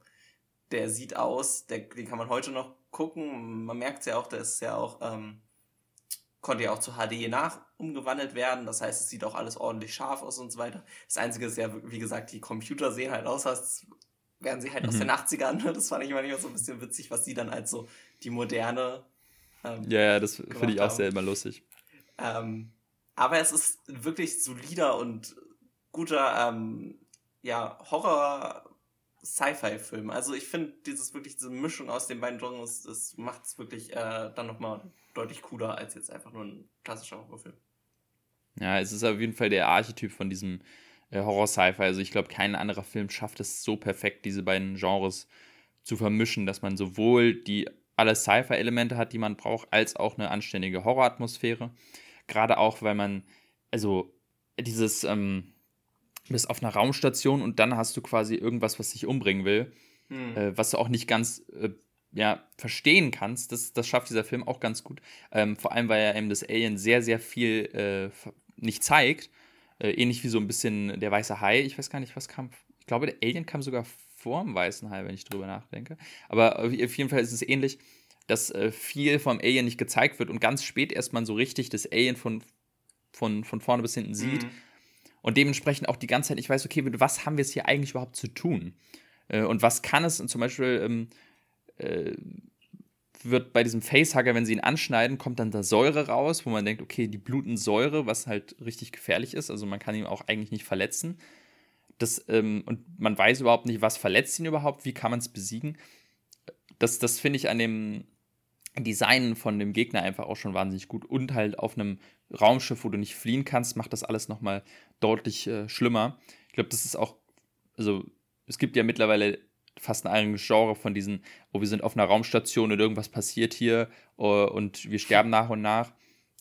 B: Der sieht aus, der, den kann man heute noch gucken. Man merkt es ja auch, der ist ja auch, ähm, konnte ja auch zu HD nach umgewandelt werden. Das heißt, es sieht auch alles ordentlich scharf aus und so weiter. Das Einzige ist ja, wie gesagt, die Computer sehen halt aus, als wären sie halt mhm. aus den 80ern. Das fand ich immer so ein bisschen witzig, was sie dann als so die moderne.
A: Ähm, ja, ja, das finde ich auch sehr immer lustig.
B: Ähm, aber es ist wirklich solider und guter ähm, ja, Horror Sci-Fi-Film. Also ich finde dieses wirklich diese Mischung aus den beiden Genres, das macht es wirklich äh, dann nochmal deutlich cooler als jetzt einfach nur ein klassischer Horrorfilm.
A: Ja, es ist auf jeden Fall der Archetyp von diesem Horror-Sci-Fi. Also ich glaube, kein anderer Film schafft es so perfekt, diese beiden Genres zu vermischen, dass man sowohl die alle Sci-Fi-Elemente hat, die man braucht, als auch eine anständige Horroratmosphäre. Gerade auch, weil man, also dieses, ähm, bist auf einer Raumstation und dann hast du quasi irgendwas, was dich umbringen will, hm. äh, was du auch nicht ganz äh, ja, verstehen kannst. Das, das schafft dieser Film auch ganz gut. Ähm, vor allem, weil er eben das Alien sehr, sehr viel äh, nicht zeigt. Äh, ähnlich wie so ein bisschen der weiße Hai. Ich weiß gar nicht, was kam. Ich glaube, der Alien kam sogar vor dem weißen Hai, wenn ich drüber nachdenke. Aber auf jeden Fall ist es ähnlich, dass äh, viel vom Alien nicht gezeigt wird und ganz spät erst man so richtig das Alien von, von, von vorne bis hinten sieht. Mhm und dementsprechend auch die ganze Zeit, ich weiß, okay, was haben wir es hier eigentlich überhaupt zu tun? Äh, und was kann es, und zum Beispiel ähm, äh, wird bei diesem Facehugger, wenn sie ihn anschneiden, kommt dann da Säure raus, wo man denkt, okay, die bluten Säure, was halt richtig gefährlich ist. Also man kann ihn auch eigentlich nicht verletzen. Das, ähm, und man weiß überhaupt nicht, was verletzt ihn überhaupt, wie kann man es besiegen. Das, das finde ich an dem Design von dem Gegner einfach auch schon wahnsinnig gut. Und halt auf einem Raumschiff, wo du nicht fliehen kannst, macht das alles nochmal deutlich äh, schlimmer. Ich glaube, das ist auch, also es gibt ja mittlerweile fast ein eigenes Genre von diesen, wo wir sind auf einer Raumstation und irgendwas passiert hier uh, und wir sterben nach und nach.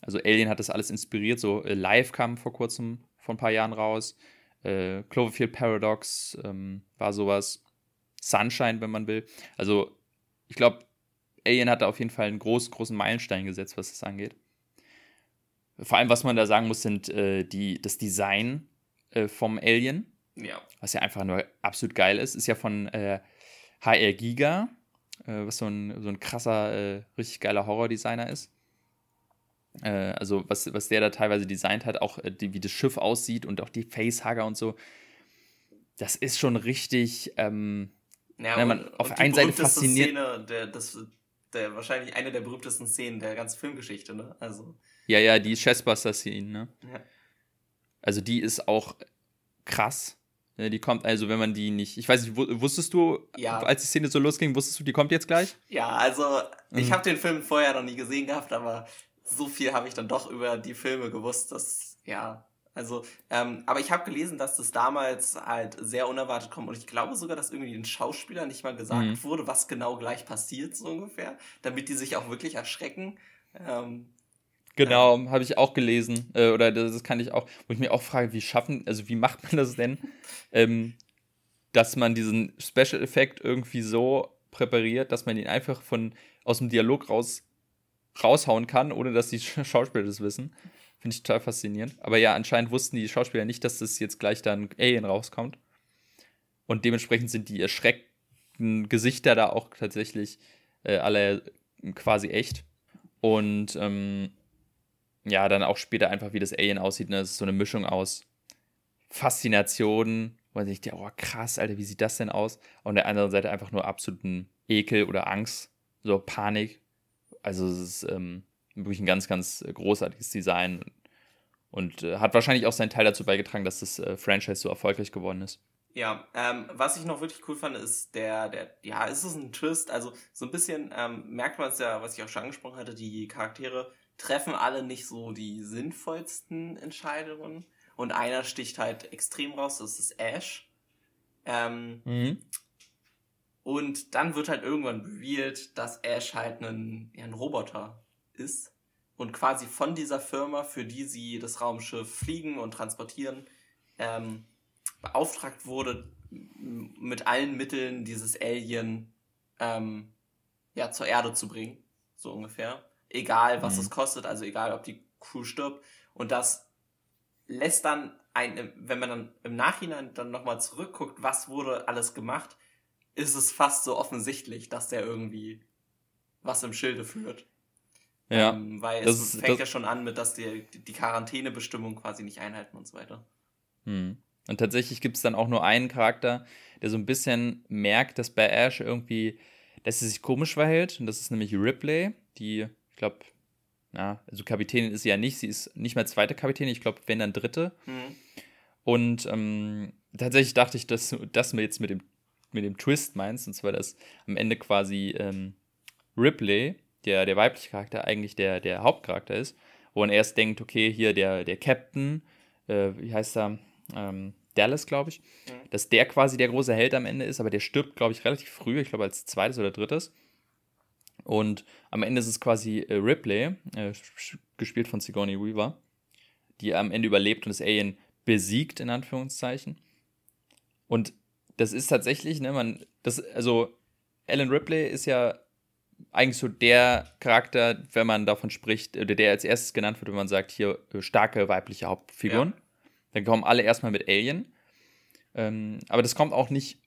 A: Also Alien hat das alles inspiriert. So äh, Live kam vor kurzem, vor ein paar Jahren raus. Äh, Cloverfield Paradox ähm, war sowas. Sunshine, wenn man will. Also ich glaube, Alien hat da auf jeden Fall einen großen, großen Meilenstein gesetzt, was das angeht. Vor allem, was man da sagen muss, sind äh, die, das Design äh, vom Alien. Ja. Was ja einfach nur absolut geil ist. Ist ja von äh, HR Giga, äh, was so ein, so ein krasser, äh, richtig geiler Horror-Designer ist. Äh, also, was, was der da teilweise designt hat, auch die, wie das Schiff aussieht und auch die Facehugger und so. Das ist schon richtig. Ähm, ja, wenn man auf
B: der einen Seite fasziniert. Szene, der, das, der, wahrscheinlich eine der berühmtesten Szenen der ganzen Filmgeschichte, ne? Also.
A: Ja, ja, die Chessbuster-Szene, ne? Ja. Also die ist auch krass. Ne, die kommt, also wenn man die nicht. Ich weiß nicht, wusstest du, ja. als die Szene so losging, wusstest du, die kommt jetzt gleich?
B: Ja, also ich mhm. habe den Film vorher noch nie gesehen gehabt, aber so viel habe ich dann doch über die Filme gewusst, dass, ja, also, ähm, aber ich habe gelesen, dass das damals halt sehr unerwartet kommt und ich glaube sogar, dass irgendwie den Schauspielern nicht mal gesagt mhm. wurde, was genau gleich passiert, so ungefähr, damit die sich auch wirklich erschrecken. Ähm,
A: Genau, ähm, habe ich auch gelesen. Äh, oder das kann ich auch, wo ich mir auch frage, wie schaffen, also wie macht man das denn, ähm, dass man diesen Special Effekt irgendwie so präpariert, dass man ihn einfach von aus dem Dialog raus raushauen kann, ohne dass die Schauspieler das wissen. Finde ich total faszinierend. Aber ja, anscheinend wussten die Schauspieler nicht, dass das jetzt gleich dann Alien rauskommt. Und dementsprechend sind die erschreckten Gesichter da auch tatsächlich äh, alle quasi echt. Und ähm, ja, dann auch später einfach, wie das Alien aussieht. Ne? Das ist so eine Mischung aus Faszination, wo man sich denkt, oh krass, Alter, wie sieht das denn aus? Und der anderen Seite einfach nur absoluten Ekel oder Angst, so Panik. Also es ist ähm, wirklich ein ganz, ganz großartiges Design und äh, hat wahrscheinlich auch seinen Teil dazu beigetragen, dass das äh, Franchise so erfolgreich geworden ist.
B: Ja, ähm, was ich noch wirklich cool fand, ist der, der, ja, ist es ein Twist? Also so ein bisschen ähm, merkt man es ja, was ich auch schon angesprochen hatte, die Charaktere treffen alle nicht so die sinnvollsten Entscheidungen. Und einer sticht halt extrem raus, das ist Ash. Ähm, mhm. Und dann wird halt irgendwann revealed, dass Ash halt ein, ja, ein Roboter ist. Und quasi von dieser Firma, für die sie das Raumschiff fliegen und transportieren, ähm, beauftragt wurde, mit allen Mitteln dieses Alien ähm, ja, zur Erde zu bringen. So ungefähr. Egal, was mhm. es kostet, also egal, ob die Crew stirbt. Und das lässt dann ein, wenn man dann im Nachhinein dann nochmal zurückguckt, was wurde alles gemacht, ist es fast so offensichtlich, dass der irgendwie was im Schilde führt. Ja. Ähm, weil es fängt ja schon an mit, dass die, die Quarantänebestimmung quasi nicht einhalten und so weiter.
A: Hm. Und tatsächlich gibt es dann auch nur einen Charakter, der so ein bisschen merkt, dass bei Ash irgendwie, dass sie sich komisch verhält. Und das ist nämlich Ripley, die, glaube, na, also Kapitänin ist sie ja nicht, sie ist nicht mehr zweite Kapitänin, ich glaube, wenn dann dritte. Mhm. Und ähm, tatsächlich dachte ich, dass du das jetzt mit dem, mit dem Twist meinst, und zwar, dass am Ende quasi ähm, Ripley, der, der weibliche Charakter, eigentlich der, der Hauptcharakter ist, wo man erst denkt, okay, hier der, der Captain, äh, wie heißt er, ähm, Dallas, glaube ich, mhm. dass der quasi der große Held am Ende ist, aber der stirbt, glaube ich, relativ früh, ich glaube als zweites oder drittes. Und am Ende ist es quasi äh, Ripley, äh, gespielt von Sigourney Weaver, die am Ende überlebt und das Alien besiegt, in Anführungszeichen. Und das ist tatsächlich, ne, man, das, also Alan Ripley ist ja eigentlich so der Charakter, wenn man davon spricht, oder der als erstes genannt wird, wenn man sagt, hier äh, starke weibliche Hauptfiguren. Ja. Dann kommen alle erstmal mit Alien. Ähm, aber das kommt auch nicht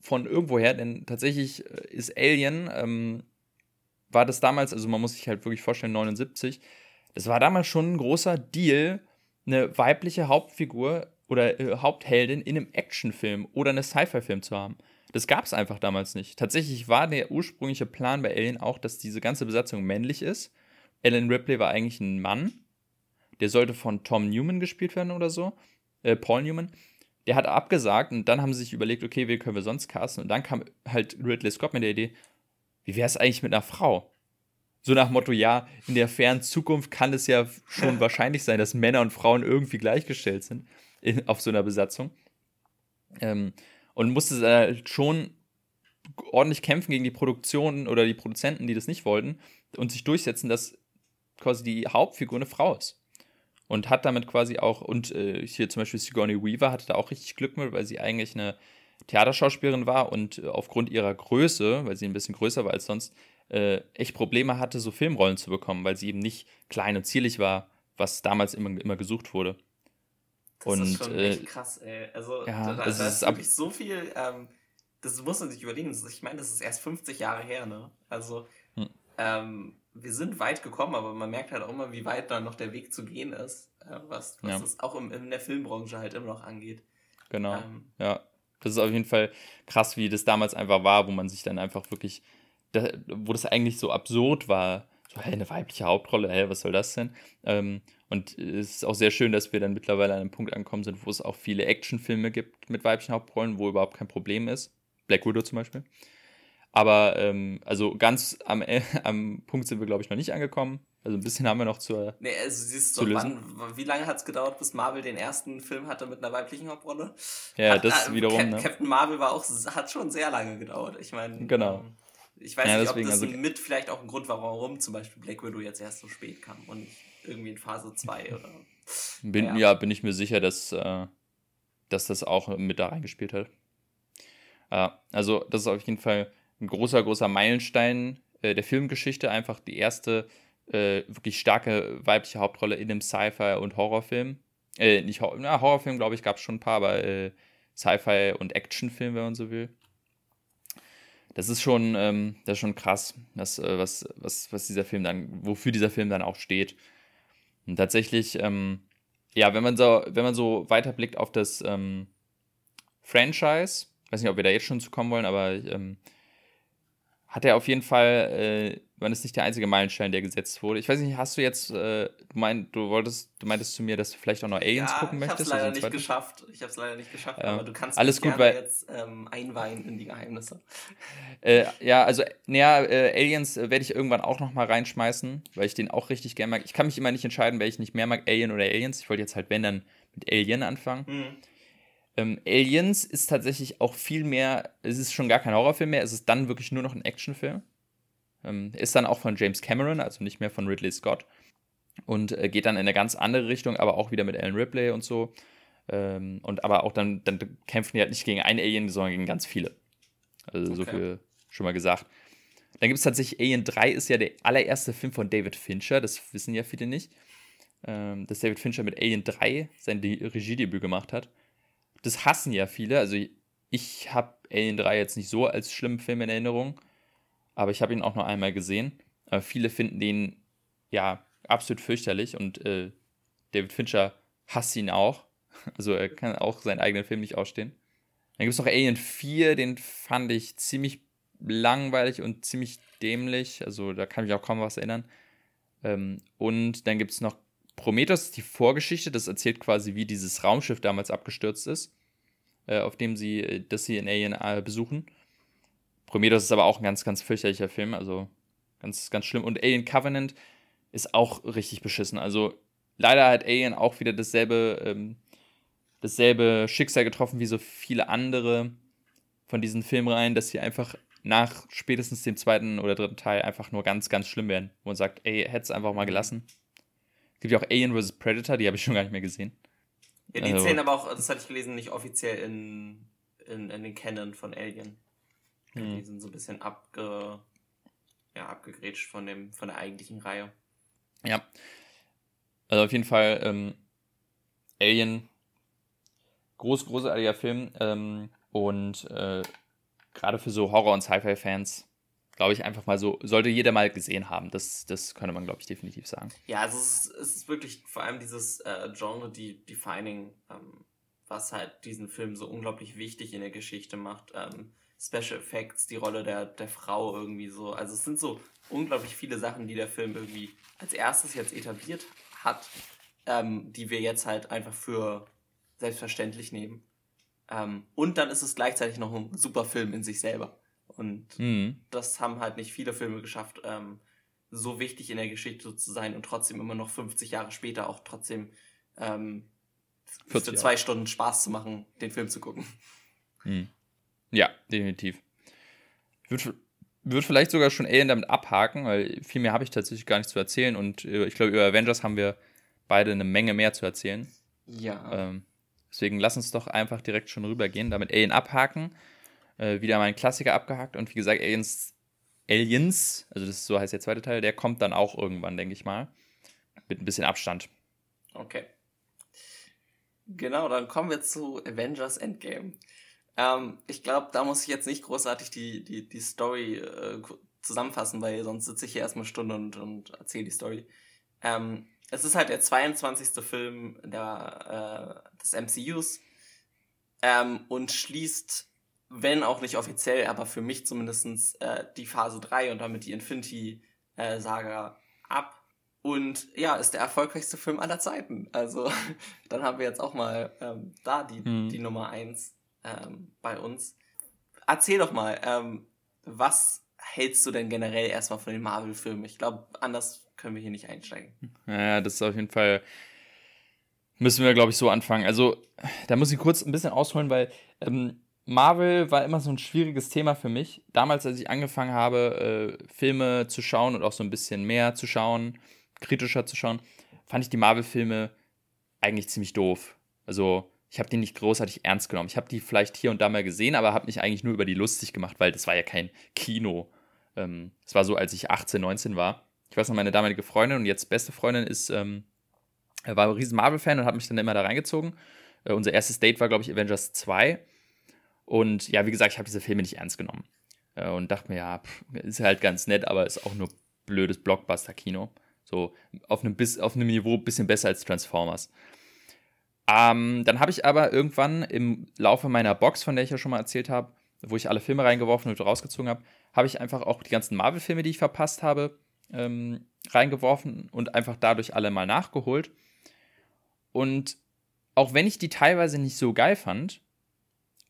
A: von irgendwoher, denn tatsächlich äh, ist Alien, ähm, war das damals, also man muss sich halt wirklich vorstellen, 79, das war damals schon ein großer Deal, eine weibliche Hauptfigur oder äh, Hauptheldin in einem Actionfilm oder einem Sci-Fi-Film zu haben. Das gab es einfach damals nicht. Tatsächlich war der ursprüngliche Plan bei Alien auch, dass diese ganze Besatzung männlich ist. Alan Ripley war eigentlich ein Mann der sollte von Tom Newman gespielt werden oder so. Äh, Paul Newman. Der hat abgesagt und dann haben sie sich überlegt, okay, wie können wir sonst casten? Und dann kam halt Ridley Scott mit der Idee, wie wäre es eigentlich mit einer Frau? So nach Motto, ja, in der fernen Zukunft kann es ja schon wahrscheinlich sein, dass Männer und Frauen irgendwie gleichgestellt sind in, auf so einer Besatzung. Ähm, und musste halt schon ordentlich kämpfen gegen die Produktion oder die Produzenten, die das nicht wollten, und sich durchsetzen, dass quasi die Hauptfigur eine Frau ist und hat damit quasi auch, und äh, hier zum Beispiel Sigourney Weaver hatte da auch richtig Glück mit, weil sie eigentlich eine Theaterschauspielerin war und äh, aufgrund ihrer Größe, weil sie ein bisschen größer war als sonst, äh, echt Probleme hatte, so Filmrollen zu bekommen, weil sie eben nicht klein und zierlich war, was damals immer, immer gesucht wurde.
B: Das und, ist schon echt äh, krass, ey. Also, ja, da, da, ist, ist wirklich so viel, ähm, das muss man sich überlegen. Ich meine, das ist erst 50 Jahre her, ne? Also, hm. ähm, wir sind weit gekommen, aber man merkt halt auch immer, wie weit da noch der Weg zu gehen ist, äh, was, was ja. das auch im, in der Filmbranche halt immer noch angeht.
A: Genau. Ähm, ja. Das ist auf jeden Fall krass, wie das damals einfach war, wo man sich dann einfach wirklich, da, wo das eigentlich so absurd war. So, hey, eine weibliche Hauptrolle, hey, was soll das denn? Ähm, und es ist auch sehr schön, dass wir dann mittlerweile an einem Punkt angekommen sind, wo es auch viele Actionfilme gibt mit weiblichen Hauptrollen, wo überhaupt kein Problem ist. Black Widow zum Beispiel. Aber ähm, also ganz am, am Punkt sind wir, glaube ich, noch nicht angekommen. Also ein bisschen haben wir noch zur.
B: Nee, also siehst du, wann, wie lange hat es gedauert, bis Marvel den ersten Film hatte mit einer weiblichen Hauptrolle? Ja, hat, das äh, wiederum. Cap ne? Captain Marvel war auch, hat schon sehr lange gedauert. Ich meine. Genau. Ich weiß ja, nicht, ob das also, mit vielleicht auch ein Grund war, warum zum Beispiel Black Widow jetzt erst so spät kam und irgendwie in Phase 2 oder.
A: Bin, ja. ja. bin ich mir sicher, dass, äh, dass das auch mit da reingespielt hat. Äh, also, das ist auf jeden Fall ein großer, großer Meilenstein äh, der Filmgeschichte. Einfach die erste äh, wirklich starke weibliche Hauptrolle in einem Sci-Fi- und Horrorfilm. Äh, nicht Hor na, Horrorfilm, glaube ich, gab es schon ein paar, aber äh, Sci-Fi- und Actionfilm, wenn man so will. Das ist schon, ähm, das ist schon krass, das, äh, was, was, was dieser Film dann, wofür dieser Film dann auch steht. Und tatsächlich, ähm, ja, wenn man so, wenn man so weiterblickt auf das ähm, Franchise, weiß nicht, ob wir da jetzt schon zu kommen wollen, aber ähm, hat er auf jeden Fall, äh, man ist nicht der einzige Meilenstein, der gesetzt wurde. Ich weiß nicht, hast du jetzt, äh, du, mein, du wolltest, du meintest zu mir, dass du vielleicht auch noch Aliens ja, gucken möchtest?
B: Ich habe es leider nicht geschafft. Ich habe es leider nicht geschafft, ja. aber du kannst
A: Alles gut, weil,
B: jetzt ähm, einweihen in die Geheimnisse.
A: Äh, ja, also, naja, äh, Aliens äh, werde ich irgendwann auch noch mal reinschmeißen, weil ich den auch richtig gerne mag. Ich kann mich immer nicht entscheiden, welche ich nicht mehr mag, Alien oder Aliens. Ich wollte jetzt halt, wenn, dann mit Alien anfangen. Mhm. Ähm, Aliens ist tatsächlich auch viel mehr, es ist schon gar kein Horrorfilm mehr, es ist dann wirklich nur noch ein Actionfilm. Ähm, ist dann auch von James Cameron, also nicht mehr von Ridley Scott. Und äh, geht dann in eine ganz andere Richtung, aber auch wieder mit Alan Ripley und so. Ähm, und aber auch dann, dann kämpfen die halt nicht gegen einen Alien, sondern gegen ganz viele. Also okay. so viel schon mal gesagt. Dann gibt es tatsächlich Alien 3, ist ja der allererste Film von David Fincher, das wissen ja viele nicht. Ähm, dass David Fincher mit Alien 3 sein Regiedebüt gemacht hat das hassen ja viele. Also ich habe Alien 3 jetzt nicht so als schlimmen Film in Erinnerung, aber ich habe ihn auch nur einmal gesehen. Aber viele finden den ja absolut fürchterlich und äh, David Fincher hasst ihn auch. Also er kann auch seinen eigenen Film nicht ausstehen. Dann gibt es noch Alien 4, den fand ich ziemlich langweilig und ziemlich dämlich. Also da kann ich auch kaum was erinnern. Ähm, und dann gibt es noch Prometheus die Vorgeschichte, das erzählt quasi, wie dieses Raumschiff damals abgestürzt ist, äh, auf dem sie, äh, das sie in Alien äh, besuchen. Prometheus ist aber auch ein ganz, ganz fürchterlicher Film, also ganz, ganz schlimm. Und Alien Covenant ist auch richtig beschissen. Also leider hat Alien auch wieder dasselbe, ähm, dasselbe Schicksal getroffen wie so viele andere von diesen Filmreihen, dass sie einfach nach spätestens dem zweiten oder dritten Teil einfach nur ganz, ganz schlimm werden. Wo man sagt, ey, hätte es einfach mal gelassen gibt ja auch Alien vs. Predator, die habe ich schon gar nicht mehr gesehen.
B: Ja, die also, zählen aber auch, das hatte ich gelesen, nicht offiziell in, in, in den Canon von Alien. Hm. Die sind so ein bisschen abge, ja, abgegrätscht von, dem, von der eigentlichen Reihe.
A: Ja. Also auf jeden Fall ähm, Alien, groß, großartiger Film ähm, und äh, gerade für so Horror- und Sci-Fi-Fans glaube ich, einfach mal so, sollte jeder mal gesehen haben. Das, das könnte man, glaube ich, definitiv sagen.
B: Ja, also es ist, es ist wirklich vor allem dieses äh, Genre, die Defining, ähm, was halt diesen Film so unglaublich wichtig in der Geschichte macht. Ähm, Special Effects, die Rolle der, der Frau irgendwie so. Also es sind so unglaublich viele Sachen, die der Film irgendwie als erstes jetzt etabliert hat, ähm, die wir jetzt halt einfach für selbstverständlich nehmen. Ähm, und dann ist es gleichzeitig noch ein super Film in sich selber. Und mhm. das haben halt nicht viele Filme geschafft, ähm, so wichtig in der Geschichte zu sein und trotzdem immer noch 50 Jahre später auch trotzdem ähm, für zwei Stunden Spaß zu machen, den Film zu gucken.
A: Mhm. Ja, definitiv. Ich würde würd vielleicht sogar schon Alien damit abhaken, weil viel mehr habe ich tatsächlich gar nicht zu erzählen und äh, ich glaube, über Avengers haben wir beide eine Menge mehr zu erzählen.
B: Ja.
A: Ähm, deswegen lass uns doch einfach direkt schon rübergehen, damit Alien abhaken äh, wieder mal ein Klassiker abgehakt. Und wie gesagt, Aliens, Aliens, also das ist, so heißt der zweite Teil, der kommt dann auch irgendwann, denke ich mal. Mit ein bisschen Abstand.
B: Okay. Genau, dann kommen wir zu Avengers Endgame. Ähm, ich glaube, da muss ich jetzt nicht großartig die, die, die Story äh, zusammenfassen, weil sonst sitze ich hier erstmal eine Stunde und, und erzähle die Story. Ähm, es ist halt der 22. Film der, äh, des MCUs ähm, und schließt wenn auch nicht offiziell, aber für mich zumindest äh, die Phase 3 und damit die Infinity-Saga äh, ab. Und ja, ist der erfolgreichste Film aller Zeiten. Also dann haben wir jetzt auch mal ähm, da die, mhm. die Nummer 1 ähm, bei uns. Erzähl doch mal, ähm, was hältst du denn generell erstmal von den Marvel-Filmen? Ich glaube, anders können wir hier nicht einsteigen.
A: Ja, das ist auf jeden Fall müssen wir, glaube ich, so anfangen. Also, da muss ich kurz ein bisschen ausholen, weil ähm, Marvel war immer so ein schwieriges Thema für mich. Damals, als ich angefangen habe, äh, Filme zu schauen und auch so ein bisschen mehr zu schauen, kritischer zu schauen, fand ich die Marvel-Filme eigentlich ziemlich doof. Also, ich habe die nicht großartig ernst genommen. Ich habe die vielleicht hier und da mal gesehen, aber habe mich eigentlich nur über die lustig gemacht, weil das war ja kein Kino. Es ähm, war so, als ich 18, 19 war. Ich weiß noch, meine damalige Freundin und jetzt beste Freundin ist, ähm, war ein riesen Marvel-Fan und hat mich dann immer da reingezogen. Äh, unser erstes Date war, glaube ich, Avengers 2. Und ja, wie gesagt, ich habe diese Filme nicht ernst genommen. Äh, und dachte mir, ja, pff, ist halt ganz nett, aber ist auch nur blödes Blockbuster-Kino. So auf einem, auf einem Niveau ein bisschen besser als Transformers. Ähm, dann habe ich aber irgendwann im Laufe meiner Box, von der ich ja schon mal erzählt habe, wo ich alle Filme reingeworfen und rausgezogen habe, habe ich einfach auch die ganzen Marvel-Filme, die ich verpasst habe, ähm, reingeworfen und einfach dadurch alle mal nachgeholt. Und auch wenn ich die teilweise nicht so geil fand,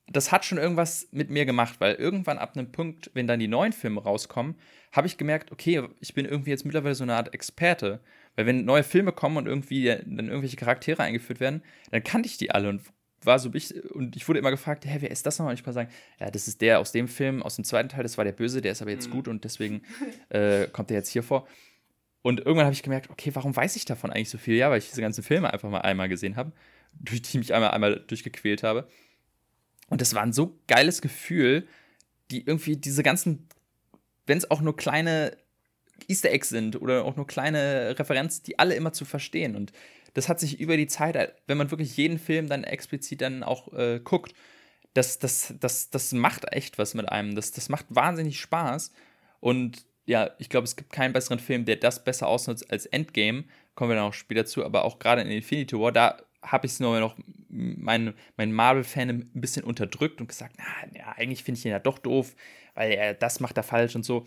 A: das hat schon irgendwas mit mir gemacht, weil irgendwann ab einem Punkt, wenn dann die neuen Filme rauskommen, habe ich gemerkt, okay, ich bin irgendwie jetzt mittlerweile so eine Art Experte. Weil wenn neue Filme kommen und irgendwie dann irgendwelche Charaktere eingeführt werden, dann kannte ich die alle und war so und ich wurde immer gefragt, hä, wer ist das nochmal? Und ich konnte sagen, ja, das ist der aus dem Film, aus dem zweiten Teil, das war der Böse, der ist aber jetzt mhm. gut und deswegen äh, kommt der jetzt hier vor. Und irgendwann habe ich gemerkt, okay, warum weiß ich davon eigentlich so viel? Ja, weil ich diese ganzen Filme einfach mal einmal gesehen habe, durch die ich mich einmal, einmal durchgequält habe. Und das war ein so geiles Gefühl, die irgendwie diese ganzen, wenn es auch nur kleine Easter Eggs sind oder auch nur kleine Referenzen, die alle immer zu verstehen. Und das hat sich über die Zeit, wenn man wirklich jeden Film dann explizit dann auch äh, guckt, das, das, das, das macht echt was mit einem. Das, das macht wahnsinnig Spaß. Und ja, ich glaube, es gibt keinen besseren Film, der das besser ausnutzt als Endgame. Kommen wir dann auch später zu, aber auch gerade in Infinity War, da habe ich es nur noch meinen mein Marvel-Fan ein bisschen unterdrückt und gesagt, na, ja, eigentlich finde ich ihn ja doch doof, weil er das macht er falsch und so.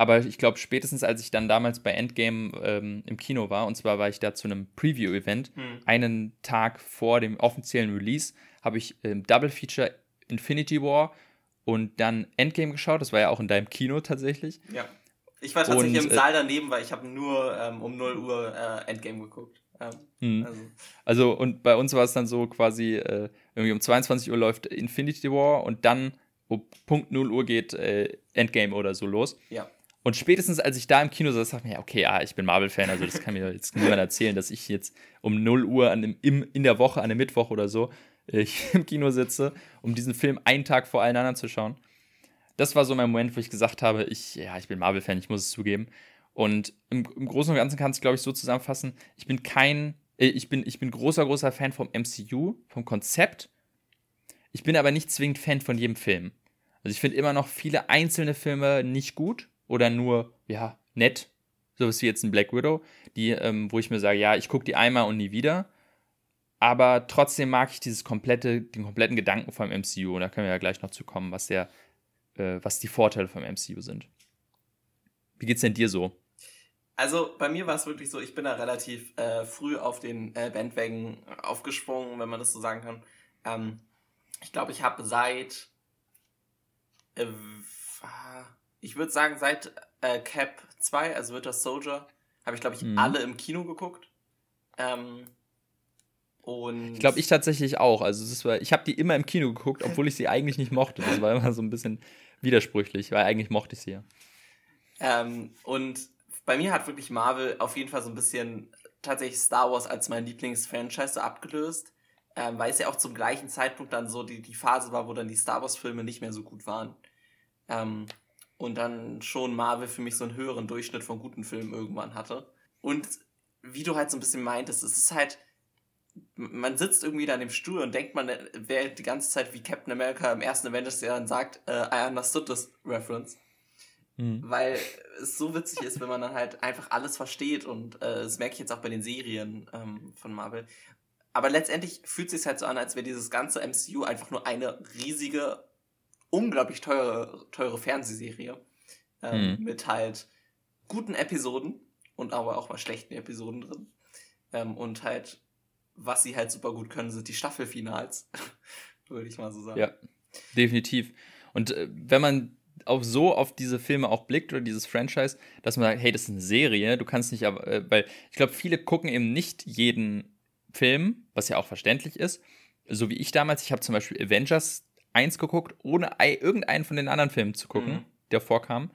A: Aber ich glaube, spätestens als ich dann damals bei Endgame ähm, im Kino war, und zwar war ich da zu einem Preview-Event, hm. einen Tag vor dem offiziellen Release, habe ich ähm, Double Feature Infinity War und dann Endgame geschaut. Das war ja auch in deinem Kino tatsächlich.
B: Ja. Ich war tatsächlich und, im äh, Saal daneben, weil ich habe nur ähm, um 0 Uhr äh, Endgame geguckt.
A: Mhm. Also. also. und bei uns war es dann so quasi, äh, irgendwie um 22 Uhr läuft Infinity War und dann um Punkt 0 Uhr geht äh, Endgame oder so los.
B: Ja.
A: Und spätestens als ich da im Kino saß, dachte ich mir, okay, ja, ich bin Marvel-Fan, also das kann mir jetzt niemand erzählen, dass ich jetzt um 0 Uhr an dem, im, in der Woche, an einem Mittwoch oder so, äh, im Kino sitze, um diesen Film einen Tag vor allen anderen zu schauen. Das war so mein Moment, wo ich gesagt habe, ich, ja, ich bin Marvel-Fan, ich muss es zugeben. Und im, im Großen und Ganzen kann es, glaube ich, so zusammenfassen, ich bin kein, äh, ich bin, ich bin großer, großer Fan vom MCU, vom Konzept. Ich bin aber nicht zwingend Fan von jedem Film. Also ich finde immer noch viele einzelne Filme nicht gut oder nur, ja, nett. Sowas wie jetzt ein Black Widow, die, ähm, wo ich mir sage, ja, ich gucke die einmal und nie wieder. Aber trotzdem mag ich dieses komplette, den kompletten Gedanken vom MCU. Und da können wir ja gleich noch zu kommen, was der, äh, was die Vorteile vom MCU sind. Wie geht's denn dir so?
B: Also bei mir war es wirklich so, ich bin da relativ äh, früh auf den äh, Bandwagen aufgesprungen, wenn man das so sagen kann. Ähm, ich glaube, ich habe seit äh, ich würde sagen, seit äh, Cap 2, also das Soldier, habe ich, glaube ich, mhm. alle im Kino geguckt. Ähm, und
A: ich glaube, ich tatsächlich auch. Also das war, ich habe die immer im Kino geguckt, obwohl ich sie eigentlich nicht mochte. Das war immer so ein bisschen widersprüchlich, weil eigentlich mochte ich sie ja.
B: Ähm, und bei mir hat wirklich Marvel auf jeden Fall so ein bisschen tatsächlich Star Wars als mein Lieblingsfranchise abgelöst, ähm, weil es ja auch zum gleichen Zeitpunkt dann so die, die Phase war, wo dann die Star Wars-Filme nicht mehr so gut waren. Ähm, und dann schon Marvel für mich so einen höheren Durchschnitt von guten Filmen irgendwann hatte. Und wie du halt so ein bisschen meintest, es ist halt, man sitzt irgendwie da in dem Stuhl und denkt, man wäre die ganze Zeit wie Captain America im ersten Avengers, der dann sagt, uh, I understood this reference. Mhm. Weil es so witzig ist, wenn man dann halt einfach alles versteht und äh, das merke ich jetzt auch bei den Serien ähm, von Marvel. Aber letztendlich fühlt es sich halt so an, als wäre dieses ganze MCU einfach nur eine riesige unglaublich teure, teure Fernsehserie ähm, mhm. mit halt guten Episoden und aber auch mal schlechten Episoden drin. Ähm, und halt, was sie halt super gut können, sind die Staffelfinals, würde ich mal so sagen.
A: Ja, definitiv. Und äh, wenn man auch so auf diese Filme auch blickt oder dieses Franchise, dass man sagt, hey, das ist eine Serie, du kannst nicht, aber, äh, weil ich glaube, viele gucken eben nicht jeden Film, was ja auch verständlich ist. So wie ich damals, ich habe zum Beispiel Avengers 1 geguckt, ohne irgendeinen von den anderen Filmen zu gucken, mhm. der vorkam.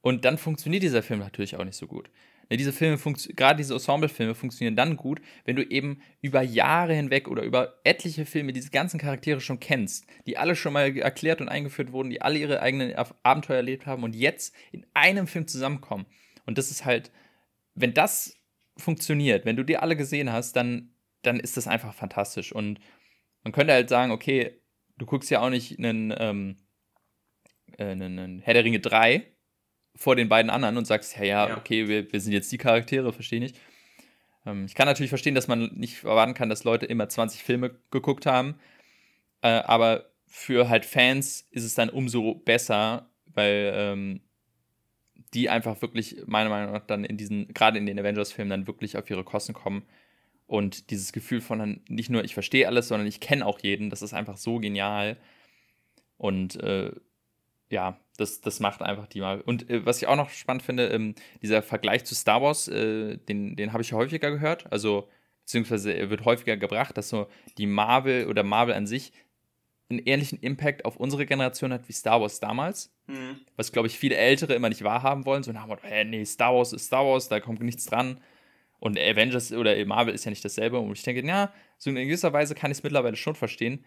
A: Und dann funktioniert dieser Film natürlich auch nicht so gut. Ja, diese Filme, gerade diese Ensemble-Filme funktionieren dann gut, wenn du eben über Jahre hinweg oder über etliche Filme diese ganzen Charaktere schon kennst, die alle schon mal erklärt und eingeführt wurden, die alle ihre eigenen Abenteuer erlebt haben und jetzt in einem Film zusammenkommen. Und das ist halt, wenn das funktioniert, wenn du die alle gesehen hast, dann, dann ist das einfach fantastisch. Und man könnte halt sagen, okay, du guckst ja auch nicht einen, ähm, äh, einen, Herr der Ringe 3 vor den beiden anderen und sagst, ja, ja, okay, wir, wir sind jetzt die Charaktere, verstehe ich. Ähm, ich kann natürlich verstehen, dass man nicht erwarten kann, dass Leute immer 20 Filme geguckt haben, äh, aber für halt Fans ist es dann umso besser, weil ähm, die einfach wirklich, meiner Meinung nach, dann in diesen, gerade in den Avengers-Filmen, dann wirklich auf ihre Kosten kommen. Und dieses Gefühl von nicht nur, ich verstehe alles, sondern ich kenne auch jeden, das ist einfach so genial. Und äh, ja, das, das macht einfach die mal. Und äh, was ich auch noch spannend finde, ähm, dieser Vergleich zu Star Wars, äh, den, den habe ich ja häufiger gehört. Also, beziehungsweise er wird häufiger gebracht, dass so die Marvel oder Marvel an sich einen ähnlichen Impact auf unsere Generation hat wie Star Wars damals. Mhm. Was, glaube ich, viele Ältere immer nicht wahrhaben wollen. So Motto, hey, nee, Star Wars ist Star Wars, da kommt nichts dran. Und Avengers oder Marvel ist ja nicht dasselbe. Und ich denke, ja, so in gewisser Weise kann ich es mittlerweile schon verstehen.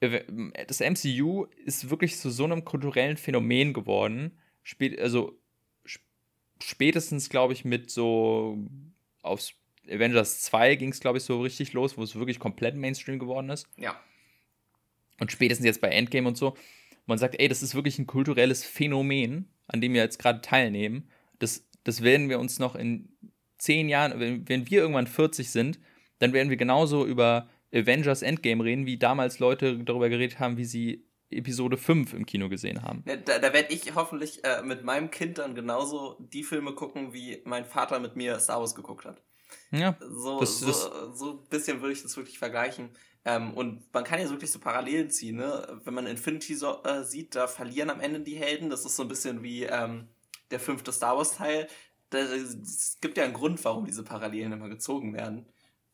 A: Das MCU ist wirklich zu so einem kulturellen Phänomen geworden. Spät, also spätestens, glaube ich, mit so aufs Avengers 2 ging es, glaube ich, so richtig los, wo es wirklich komplett Mainstream geworden ist.
B: Ja.
A: Und spätestens jetzt bei Endgame und so, man sagt, ey, das ist wirklich ein kulturelles Phänomen, an dem wir jetzt gerade teilnehmen. Das, das werden wir uns noch in zehn Jahren, wenn, wenn wir irgendwann 40 sind, dann werden wir genauso über Avengers Endgame reden, wie damals Leute darüber geredet haben, wie sie Episode 5 im Kino gesehen haben.
B: Da, da werde ich hoffentlich äh, mit meinem Kind dann genauso die Filme gucken, wie mein Vater mit mir Star Wars geguckt hat.
A: Ja.
B: So, das, so, das so ein bisschen würde ich das wirklich vergleichen. Ähm, und man kann ja wirklich so Parallelen ziehen, ne? Wenn man Infinity so, äh, sieht, da verlieren am Ende die Helden. Das ist so ein bisschen wie ähm, der fünfte Star Wars-Teil. Es gibt ja einen Grund, warum diese Parallelen immer gezogen werden.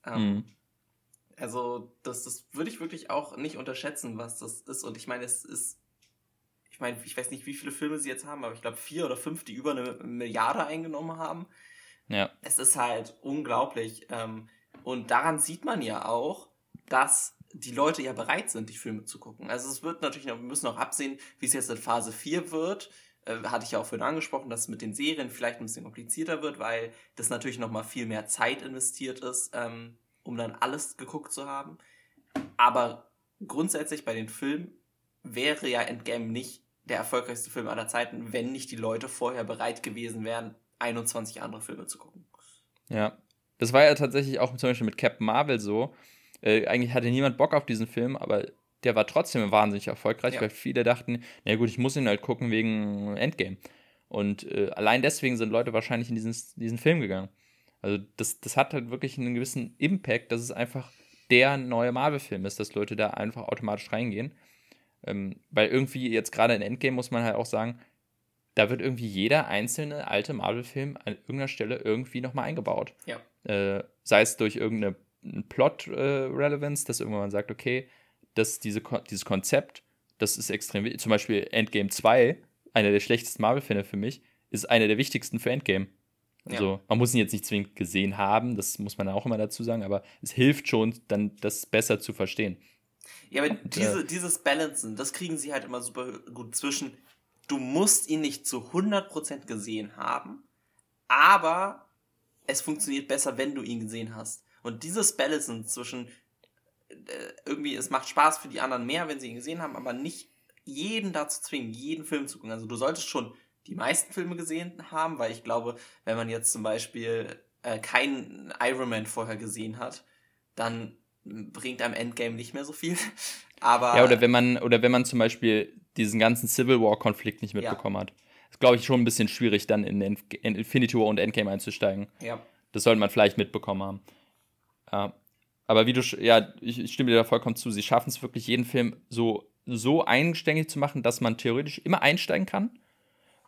B: Ähm, mhm. Also, das, das würde ich wirklich auch nicht unterschätzen, was das ist. Und ich meine, es ist. Ich meine, ich weiß nicht, wie viele Filme sie jetzt haben, aber ich glaube vier oder fünf, die über eine Milliarde eingenommen haben.
A: Ja.
B: Es ist halt unglaublich. Ähm, und daran sieht man ja auch, dass die Leute ja bereit sind, die Filme zu gucken. Also es wird natürlich noch, wir müssen noch absehen, wie es jetzt in Phase 4 wird. Äh, hatte ich ja auch vorhin angesprochen, dass es mit den Serien vielleicht ein bisschen komplizierter wird, weil das natürlich nochmal viel mehr Zeit investiert ist, ähm, um dann alles geguckt zu haben. Aber grundsätzlich bei den Filmen wäre ja Endgame nicht der erfolgreichste Film aller Zeiten, wenn nicht die Leute vorher bereit gewesen wären, 21 andere Filme zu gucken.
A: Ja, das war ja tatsächlich auch zum Beispiel mit Captain Marvel so. Äh, eigentlich hatte niemand Bock auf diesen Film, aber der war trotzdem wahnsinnig erfolgreich, ja. weil viele dachten, na gut, ich muss ihn halt gucken wegen Endgame. Und äh, allein deswegen sind Leute wahrscheinlich in diesen, diesen Film gegangen. Also das, das hat halt wirklich einen gewissen Impact, dass es einfach der neue Marvel-Film ist, dass Leute da einfach automatisch reingehen. Ähm, weil irgendwie jetzt gerade in Endgame muss man halt auch sagen, da wird irgendwie jeder einzelne alte Marvel-Film an irgendeiner Stelle irgendwie nochmal eingebaut.
B: Ja.
A: Äh, sei es durch irgendeine Plot-Relevance, äh, dass irgendwann man sagt, okay, das, diese, dieses Konzept, das ist extrem wichtig. Zum Beispiel Endgame 2, einer der schlechtesten Marvel-Filme für mich, ist einer der wichtigsten für Endgame. Also, ja. man muss ihn jetzt nicht zwingend gesehen haben, das muss man auch immer dazu sagen, aber es hilft schon, dann das besser zu verstehen.
B: Ja, aber Und, diese, äh, dieses Balancen, das kriegen sie halt immer super gut zwischen, du musst ihn nicht zu 100% gesehen haben, aber es funktioniert besser, wenn du ihn gesehen hast. Und dieses Balancen zwischen äh, irgendwie, es macht Spaß für die anderen mehr, wenn sie ihn gesehen haben, aber nicht jeden dazu zwingen, jeden Film zu gucken. Also du solltest schon die meisten Filme gesehen haben, weil ich glaube, wenn man jetzt zum Beispiel äh, keinen Iron Man vorher gesehen hat, dann bringt einem Endgame nicht mehr so viel. Aber
A: ja, oder wenn man, oder wenn man zum Beispiel diesen ganzen Civil War-Konflikt nicht mitbekommen ja. hat. Ist, glaube ich, schon ein bisschen schwierig, dann in, in Infinity War und Endgame einzusteigen.
B: Ja.
A: Das sollte man vielleicht mitbekommen haben. Ja. Aber wie du, ja, ich, ich stimme dir da vollkommen zu. Sie schaffen es wirklich, jeden Film so, so einständig zu machen, dass man theoretisch immer einsteigen kann.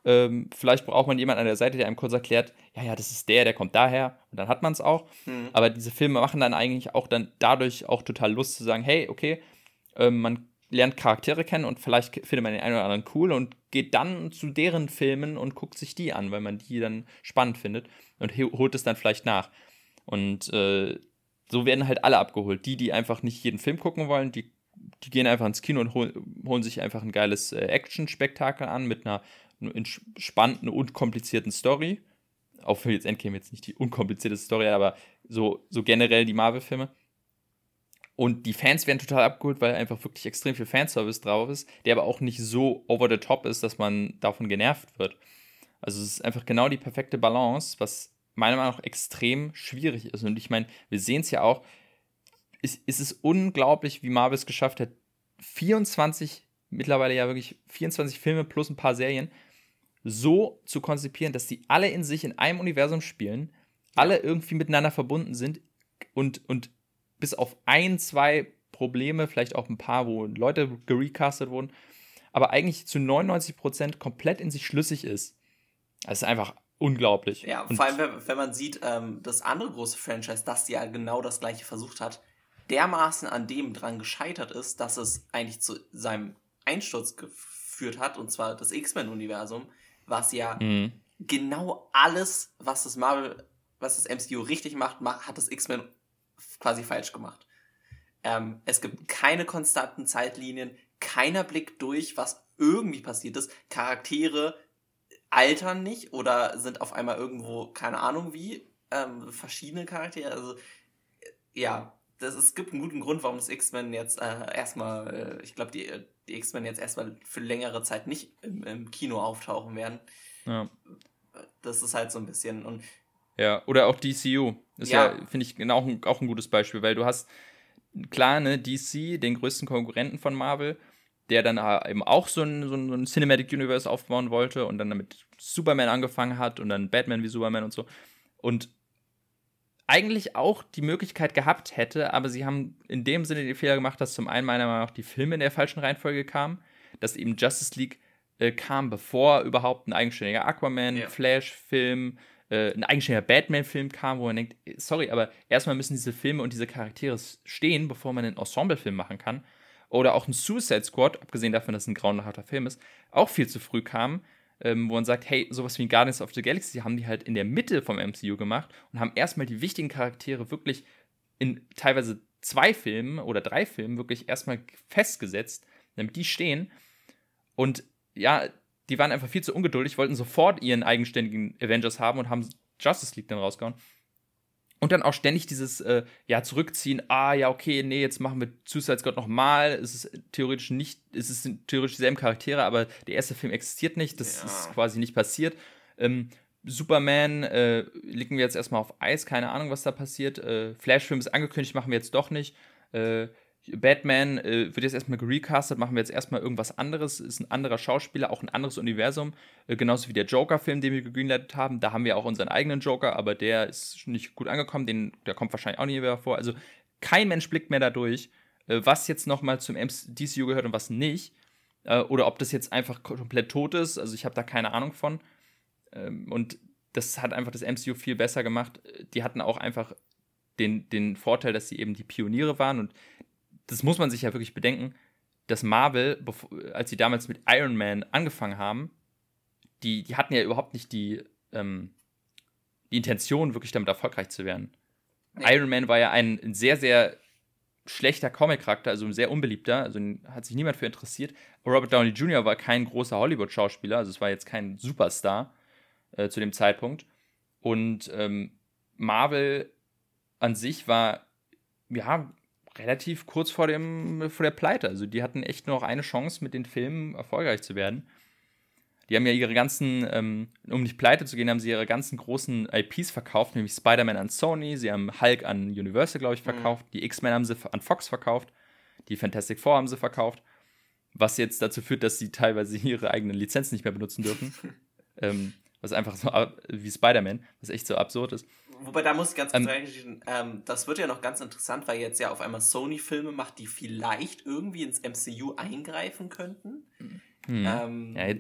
A: Ähm, vielleicht braucht man jemanden an der Seite, der einem kurz erklärt, ja, ja, das ist der, der kommt daher und dann hat man es auch. Mhm. Aber diese Filme machen dann eigentlich auch dann dadurch auch total Lust zu sagen, hey, okay, ähm, man lernt Charaktere kennen und vielleicht findet man den einen oder anderen cool und geht dann zu deren Filmen und guckt sich die an, weil man die dann spannend findet und holt es dann vielleicht nach. Und äh, so werden halt alle abgeholt. Die, die einfach nicht jeden Film gucken wollen, die, die gehen einfach ins Kino und hol, holen sich einfach ein geiles äh, Action-Spektakel an mit einer entspannten und komplizierten Story. Auch für jetzt Endgame jetzt nicht die unkomplizierte Story, aber so, so generell die Marvel-Filme. Und die Fans werden total abgeholt, weil einfach wirklich extrem viel Fanservice drauf ist, der aber auch nicht so over the top ist, dass man davon genervt wird. Also es ist einfach genau die perfekte Balance, was meiner Meinung nach extrem schwierig ist. Und ich meine, wir sehen es ja auch, es, es ist unglaublich, wie Marvel es geschafft hat, 24, mittlerweile ja wirklich 24 Filme plus ein paar Serien, so zu konzipieren, dass die alle in sich in einem Universum spielen, alle irgendwie miteinander verbunden sind und, und bis auf ein, zwei Probleme, vielleicht auch ein paar, wo Leute gerecastet wurden, aber eigentlich zu 99% komplett in sich schlüssig ist. Das ist einfach unglaublich.
B: Ja, und vor allem, wenn, wenn man sieht, ähm, das andere große Franchise, das ja genau das gleiche versucht hat, dermaßen an dem dran gescheitert ist, dass es eigentlich zu seinem Einsturz geführt hat, und zwar das X-Men-Universum, was ja mhm. genau alles, was das Marvel, was das MCU richtig macht, hat das X-Men quasi falsch gemacht. Ähm, es gibt keine konstanten Zeitlinien, keiner Blick durch, was irgendwie passiert ist. Charaktere altern nicht oder sind auf einmal irgendwo, keine Ahnung wie, ähm, verschiedene Charaktere. Also, äh, ja, das, es gibt einen guten Grund, warum das X-Men jetzt äh, erstmal, äh, ich glaube, die, die X-Men jetzt erstmal für längere Zeit nicht im, im Kino auftauchen werden. Ja. Das ist halt so ein bisschen. Und
A: ja, oder auch DCU. Ist ja, ja finde ich, auch ein, auch ein gutes Beispiel, weil du hast klar, ne, DC, den größten Konkurrenten von Marvel, der dann eben auch so ein, so ein Cinematic Universe aufbauen wollte und dann damit Superman angefangen hat und dann Batman wie Superman und so. Und eigentlich auch die Möglichkeit gehabt hätte, aber sie haben in dem Sinne den Fehler gemacht, dass zum einen meiner Meinung nach die Filme in der falschen Reihenfolge kamen, dass eben Justice League äh, kam, bevor überhaupt ein eigenständiger Aquaman, ja. Flash-Film, äh, ein eigenständiger Batman-Film kam, wo man denkt, sorry, aber erstmal müssen diese Filme und diese Charaktere stehen, bevor man einen Ensemble-Film machen kann. Oder auch ein Suicide Squad, abgesehen davon, dass es ein grauenhafter Film ist, auch viel zu früh kam, ähm, wo man sagt, hey, sowas wie Guardians of the Galaxy haben die halt in der Mitte vom MCU gemacht und haben erstmal die wichtigen Charaktere wirklich in teilweise zwei Filmen oder drei Filmen wirklich erstmal festgesetzt, damit die stehen. Und ja, die waren einfach viel zu ungeduldig, wollten sofort ihren eigenständigen Avengers haben und haben Justice League dann rausgehauen. Und dann auch ständig dieses, äh, ja, zurückziehen, ah, ja, okay, nee, jetzt machen wir Suicide Squad nochmal. Es ist theoretisch nicht, es ist theoretisch dieselben Charaktere, aber der erste Film existiert nicht, das ja. ist quasi nicht passiert. Ähm, Superman äh, legen wir jetzt erstmal auf Eis, keine Ahnung, was da passiert. Äh, Flash-Film ist angekündigt, machen wir jetzt doch nicht. Äh, Batman äh, wird jetzt erstmal gerecastet, machen wir jetzt erstmal irgendwas anderes, ist ein anderer Schauspieler, auch ein anderes Universum, äh, genauso wie der Joker-Film, den wir gegreenlightet haben. Da haben wir auch unseren eigenen Joker, aber der ist nicht gut angekommen, den, der kommt wahrscheinlich auch nie mehr vor. Also kein Mensch blickt mehr da durch, äh, was jetzt nochmal zum DCU gehört und was nicht. Äh, oder ob das jetzt einfach komplett tot ist, also ich habe da keine Ahnung von. Ähm, und das hat einfach das MCU viel besser gemacht. Die hatten auch einfach den, den Vorteil, dass sie eben die Pioniere waren und das muss man sich ja wirklich bedenken, dass Marvel, als sie damals mit Iron Man angefangen haben, die, die hatten ja überhaupt nicht die, ähm, die Intention, wirklich damit erfolgreich zu werden. Nee. Iron Man war ja ein, sehr, sehr schlechter Comic-Charakter, also ein sehr unbeliebter, also hat sich niemand für interessiert. Robert Downey Jr. war kein großer Hollywood-Schauspieler, also es war jetzt kein Superstar äh, zu dem Zeitpunkt. Und ähm, Marvel an sich war, ja, relativ kurz vor, dem, vor der Pleite. Also die hatten echt nur noch eine Chance, mit den Filmen erfolgreich zu werden. Die haben ja ihre ganzen, ähm, um nicht pleite zu gehen, haben sie ihre ganzen großen IPs verkauft, nämlich Spider-Man an Sony, sie haben Hulk an Universal, glaube ich, mhm. verkauft, mhm. die X-Men haben sie an Fox verkauft, die Fantastic Four haben sie verkauft, was jetzt dazu führt, dass sie teilweise ihre eigenen Lizenzen nicht mehr benutzen dürfen. ähm, was einfach so wie Spider-Man, was echt so absurd ist.
B: Wobei, da muss ich ganz kurz ähm, ähm, das wird ja noch ganz interessant, weil jetzt ja auf einmal Sony Filme macht, die vielleicht irgendwie ins MCU eingreifen könnten. Hm. Ähm, ja,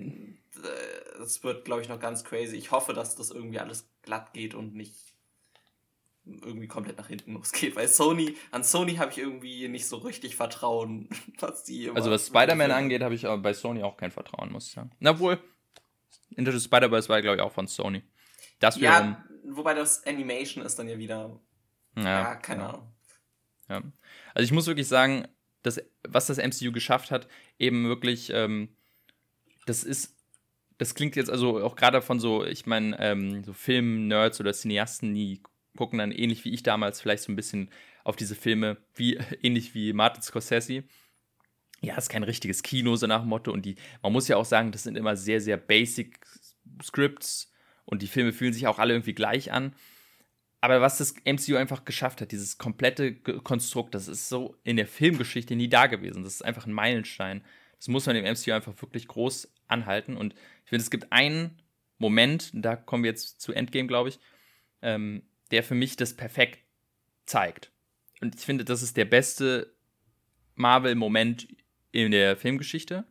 B: das wird, glaube ich, noch ganz crazy. Ich hoffe, dass das irgendwie alles glatt geht und nicht irgendwie komplett nach hinten losgeht, weil Sony, an Sony habe ich irgendwie nicht so richtig Vertrauen,
A: was die Also was Spider-Man angeht, habe ich bei Sony auch kein Vertrauen, muss ich sagen. Na wohl, Into the Spider-Verse war, glaube ich, auch von Sony. Das
B: ja, wobei das Animation ist dann ja wieder. Ja, ja keine ja. Ahnung.
A: Ja. Also ich muss wirklich sagen, dass, was das MCU geschafft hat, eben wirklich, ähm, das ist, das klingt jetzt also auch gerade von so, ich meine, ähm, so Film-Nerds oder Cineasten, die gucken dann ähnlich wie ich damals vielleicht so ein bisschen auf diese Filme, wie ähnlich wie Martin Scorsese. Ja, ist kein richtiges Kino, so nach dem Motto. Und die, man muss ja auch sagen, das sind immer sehr, sehr basic Scripts und die Filme fühlen sich auch alle irgendwie gleich an. aber was das MCU einfach geschafft hat, dieses komplette Konstrukt, das ist so in der Filmgeschichte nie da gewesen. Das ist einfach ein Meilenstein. Das muss man im MCU einfach wirklich groß anhalten. Und ich finde, es gibt einen Moment, da kommen wir jetzt zu Endgame, glaube ich, ähm, der für mich das perfekt zeigt. Und ich finde, das ist der beste Marvel-Moment in der Filmgeschichte.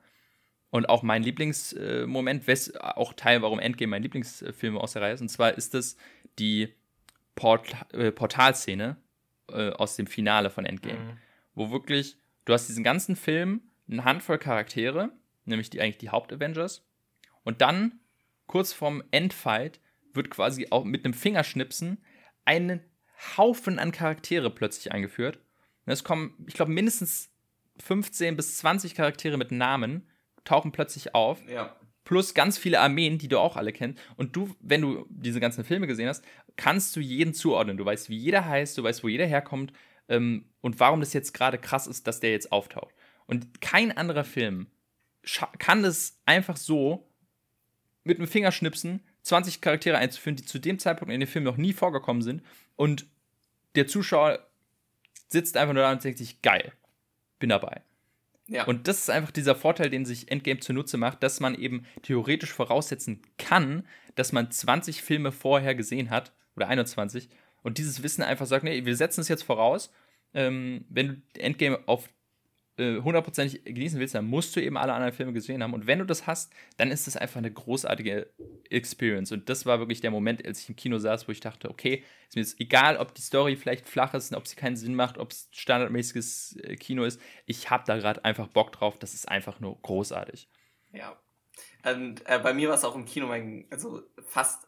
A: Und auch mein Lieblingsmoment, äh, auch Teil, warum Endgame mein Lieblingsfilm aus der Reihe ist. Und zwar ist das die Port äh, Portalszene äh, aus dem Finale von Endgame. Mhm. Wo wirklich, du hast diesen ganzen Film, eine Handvoll Charaktere, nämlich die eigentlich die Haupt-Avengers. Und dann, kurz vorm Endfight, wird quasi auch mit einem Fingerschnipsen einen Haufen an Charaktere plötzlich eingeführt. Und es kommen, ich glaube, mindestens 15 bis 20 Charaktere mit Namen tauchen plötzlich auf.
B: Ja.
A: Plus ganz viele Armeen, die du auch alle kennst. Und du, wenn du diese ganzen Filme gesehen hast, kannst du jeden zuordnen. Du weißt, wie jeder heißt, du weißt, wo jeder herkommt ähm, und warum das jetzt gerade krass ist, dass der jetzt auftaucht. Und kein anderer Film kann es einfach so mit einem Fingerschnipsen 20 Charaktere einzuführen, die zu dem Zeitpunkt in dem Film noch nie vorgekommen sind. Und der Zuschauer sitzt einfach nur da und denkt sich, geil, bin dabei. Ja. Und das ist einfach dieser Vorteil, den sich Endgame zunutze macht, dass man eben theoretisch voraussetzen kann, dass man 20 Filme vorher gesehen hat oder 21 und dieses Wissen einfach sagt, nee, wir setzen es jetzt voraus. Ähm, wenn du Endgame auf hundertprozentig genießen willst, dann musst du eben alle anderen Filme gesehen haben. Und wenn du das hast, dann ist das einfach eine großartige Experience. Und das war wirklich der Moment, als ich im Kino saß, wo ich dachte, okay, ist mir jetzt egal, ob die Story vielleicht flach ist, ob sie keinen Sinn macht, ob es standardmäßiges äh, Kino ist. Ich habe da gerade einfach Bock drauf. Das ist einfach nur großartig.
B: Ja. Und äh, bei mir war es auch im Kino, mein, also fast,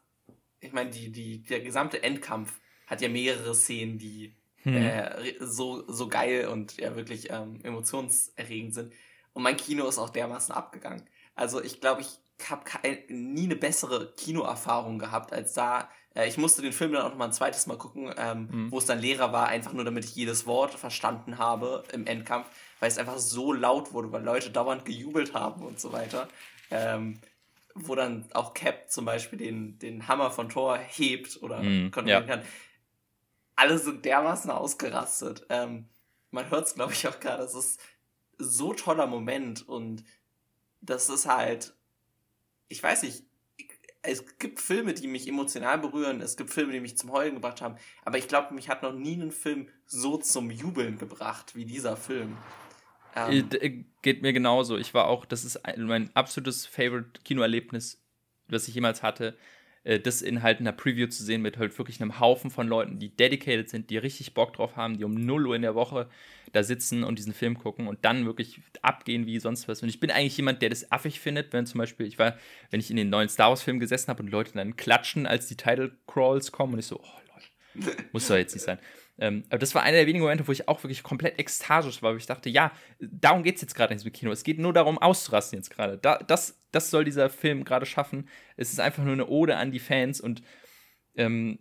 B: ich meine, die, die, der gesamte Endkampf hat ja mehrere Szenen, die hm. äh, so, so geil und ja wirklich ähm, emotionserregend sind. Und mein Kino ist auch dermaßen abgegangen. Also ich glaube, ich habe nie eine bessere Kinoerfahrung gehabt als da. Äh, ich musste den Film dann auch noch mal ein zweites Mal gucken, ähm, hm. wo es dann Lehrer war, einfach nur damit ich jedes Wort verstanden habe im Endkampf, weil es einfach so laut wurde, weil Leute dauernd gejubelt haben und so weiter. Ähm, wo dann auch Cap zum Beispiel den, den Hammer von Thor hebt oder mm, kontrollieren ja. kann alle sind dermaßen ausgerastet. Ähm, man hört es, glaube ich, auch gerade. Es ist so toller Moment und das ist halt, ich weiß nicht, es gibt Filme, die mich emotional berühren, es gibt Filme, die mich zum Heulen gebracht haben, aber ich glaube, mich hat noch nie ein Film so zum Jubeln gebracht wie dieser Film.
A: Ähm, äh, Geht mir genauso. Ich war auch, das ist mein absolutes Favorite-Kinoerlebnis, was ich jemals hatte äh, das in halt einer Preview zu sehen mit halt wirklich einem Haufen von Leuten, die dedicated sind, die richtig Bock drauf haben, die um 0 Uhr in der Woche da sitzen und diesen Film gucken und dann wirklich abgehen wie sonst was. Und ich bin eigentlich jemand, der das affig findet, wenn zum Beispiel, ich war, wenn ich in den neuen Star Wars Film gesessen habe und Leute dann klatschen, als die Title Crawls kommen und ich so, oh Leute, muss doch jetzt nicht sein. Ähm, aber das war einer der wenigen Momente, wo ich auch wirklich komplett ekstasisch war, wo ich dachte, ja, darum geht es jetzt gerade in diesem Kino. Es geht nur darum, auszurasten jetzt gerade. Da, das, das soll dieser Film gerade schaffen. Es ist einfach nur eine Ode an die Fans und ähm,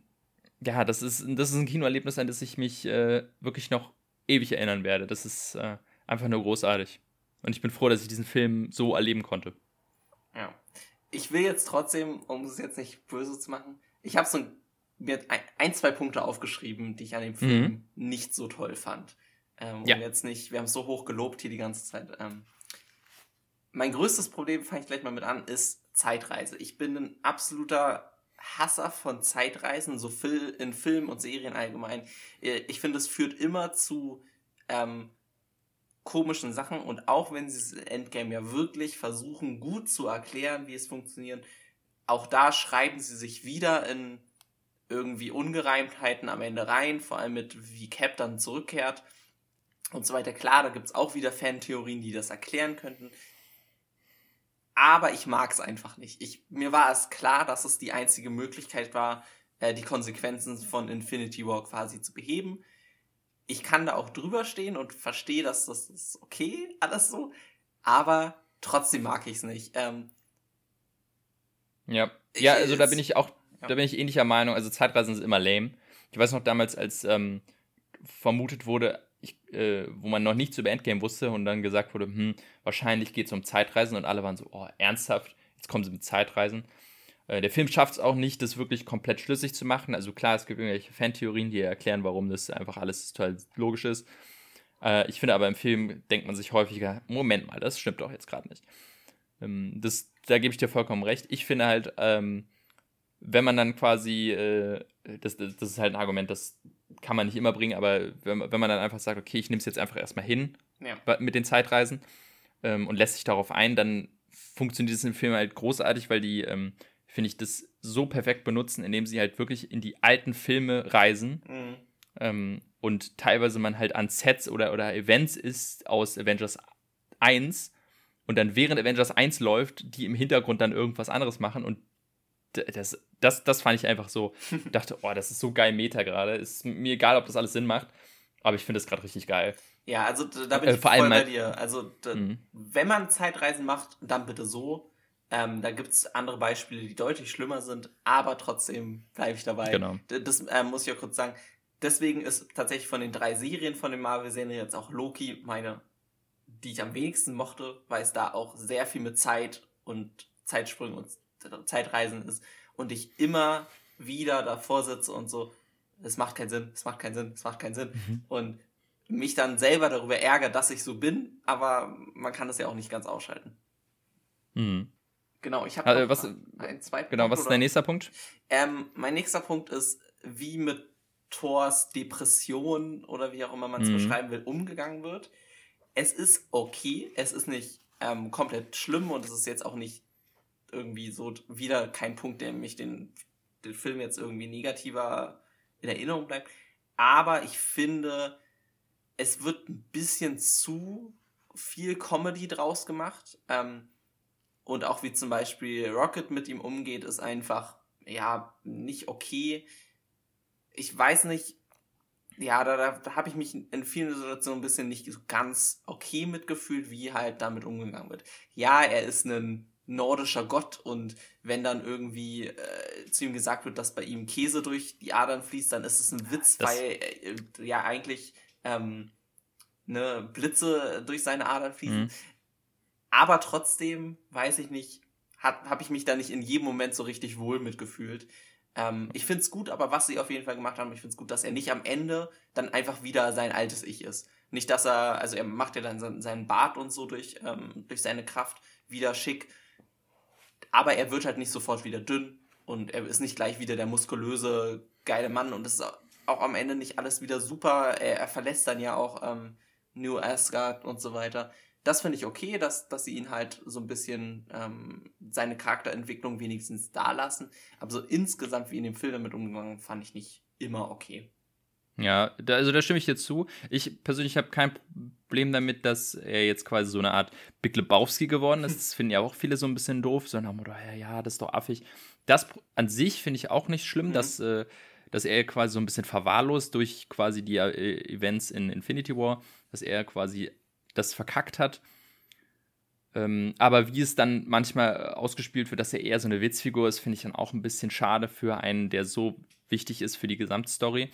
A: ja, das ist, das ist ein Kinoerlebnis, an das ich mich äh, wirklich noch ewig erinnern werde. Das ist äh, einfach nur großartig. Und ich bin froh, dass ich diesen Film so erleben konnte.
B: Ja. Ich will jetzt trotzdem, um es jetzt nicht böse zu machen, ich habe so ein mir ein, zwei Punkte aufgeschrieben, die ich an dem Film mhm. nicht so toll fand. Ähm, ja. Und jetzt nicht, wir haben es so hoch gelobt hier die ganze Zeit. Ähm, mein größtes Problem, fange ich gleich mal mit an, ist Zeitreise. Ich bin ein absoluter Hasser von Zeitreisen, so in Filmen und Serien allgemein. Äh, ich finde, es führt immer zu ähm, komischen Sachen und auch wenn sie das Endgame ja wirklich versuchen, gut zu erklären, wie es funktioniert, auch da schreiben sie sich wieder in irgendwie Ungereimtheiten am Ende rein, vor allem mit wie Cap dann zurückkehrt und so weiter. Klar, da gibt es auch wieder Fantheorien, die das erklären könnten. Aber ich mag es einfach nicht. Ich, mir war es klar, dass es die einzige Möglichkeit war, äh, die Konsequenzen von Infinity War quasi zu beheben. Ich kann da auch drüber stehen und verstehe, dass das ist okay, alles so. Aber trotzdem mag ich es nicht. Ähm,
A: ja. Ja, also da bin ich auch da bin ich ähnlicher Meinung. Also Zeitreisen sind immer lame. Ich weiß noch damals, als ähm, vermutet wurde, ich, äh, wo man noch nichts über Endgame wusste und dann gesagt wurde, hm, wahrscheinlich geht es um Zeitreisen und alle waren so, oh, ernsthaft, jetzt kommen sie mit Zeitreisen. Äh, der Film schafft es auch nicht, das wirklich komplett schlüssig zu machen. Also klar, es gibt irgendwelche Fantheorien, die erklären, warum das einfach alles total logisch ist. Äh, ich finde aber im Film denkt man sich häufiger, Moment mal, das stimmt doch jetzt gerade nicht. Ähm, das, da gebe ich dir vollkommen recht. Ich finde halt, ähm, wenn man dann quasi, äh, das, das, das, ist halt ein Argument, das kann man nicht immer bringen, aber wenn, wenn man dann einfach sagt, okay, ich nehme es jetzt einfach erstmal hin ja. mit den Zeitreisen ähm, und lässt sich darauf ein, dann funktioniert es im Film halt großartig, weil die ähm, finde ich, das so perfekt benutzen, indem sie halt wirklich in die alten Filme reisen. Mhm. Ähm, und teilweise man halt an Sets oder, oder Events ist aus Avengers 1 und dann während Avengers 1 läuft, die im Hintergrund dann irgendwas anderes machen und das, das, das fand ich einfach so, ich dachte, oh, das ist so geil Meta gerade. Ist mir egal, ob das alles Sinn macht, aber ich finde das gerade richtig geil.
B: Ja, also da bin äh, ich vor voll bei dir. Also da, mhm. wenn man Zeitreisen macht, dann bitte so. Ähm, da gibt es andere Beispiele, die deutlich schlimmer sind, aber trotzdem bleibe ich dabei. Genau. Das äh, muss ich auch kurz sagen. Deswegen ist tatsächlich von den drei Serien von den Marvel-Serien jetzt auch Loki meine, die ich am wenigsten mochte, weil es da auch sehr viel mit Zeit und Zeitsprüngen und Zeitreisen ist und ich immer wieder davor sitze und so, es macht keinen Sinn, es macht keinen Sinn, es macht keinen Sinn. Mhm. Und mich dann selber darüber ärgere, dass ich so bin, aber man kann das ja auch nicht ganz ausschalten. Mhm. Genau, ich habe also, was,
A: einen zweiten Genau, Punkt, was ist dein nächster Punkt?
B: Ähm, mein nächster Punkt ist, wie mit Thors Depression oder wie auch immer man es mhm. beschreiben will, umgegangen wird. Es ist okay, es ist nicht ähm, komplett schlimm und es ist jetzt auch nicht irgendwie so wieder kein Punkt, der mich den, den Film jetzt irgendwie negativer in Erinnerung bleibt. Aber ich finde, es wird ein bisschen zu viel Comedy draus gemacht. Ähm, und auch wie zum Beispiel Rocket mit ihm umgeht, ist einfach, ja, nicht okay. Ich weiß nicht, ja, da, da, da habe ich mich in vielen Situationen ein bisschen nicht so ganz okay mitgefühlt, wie halt damit umgegangen wird. Ja, er ist ein nordischer Gott und wenn dann irgendwie äh, zu ihm gesagt wird, dass bei ihm Käse durch die Adern fließt, dann ist es ein Witz, das weil äh, ja eigentlich ähm, ne, Blitze durch seine Adern fließen. Mhm. Aber trotzdem, weiß ich nicht, habe ich mich da nicht in jedem Moment so richtig wohl mitgefühlt. Ähm, ich finde es gut, aber was sie auf jeden Fall gemacht haben, ich finde es gut, dass er nicht am Ende dann einfach wieder sein altes Ich ist. Nicht, dass er, also er macht ja dann seinen Bart und so durch, ähm, durch seine Kraft wieder schick. Aber er wird halt nicht sofort wieder dünn und er ist nicht gleich wieder der muskulöse, geile Mann und es ist auch am Ende nicht alles wieder super. Er, er verlässt dann ja auch ähm, New Asgard und so weiter das finde ich okay, dass, dass sie ihn halt so ein bisschen ähm, seine Charakterentwicklung wenigstens da lassen. Aber so insgesamt, wie in dem Film damit umgegangen, fand ich nicht immer okay.
A: Ja, da, also da stimme ich dir zu. Ich persönlich habe kein Problem damit, dass er jetzt quasi so eine Art Big Lebowski geworden ist. Das finden ja auch viele so ein bisschen doof, so nach Motto, ja, ja, das ist doch affig. Das an sich finde ich auch nicht schlimm, mhm. dass, äh, dass er quasi so ein bisschen verwahrlost durch quasi die äh, Events in Infinity War, dass er quasi das verkackt hat. Ähm, aber wie es dann manchmal ausgespielt wird, dass er eher so eine Witzfigur ist, finde ich dann auch ein bisschen schade für einen, der so wichtig ist für die Gesamtstory.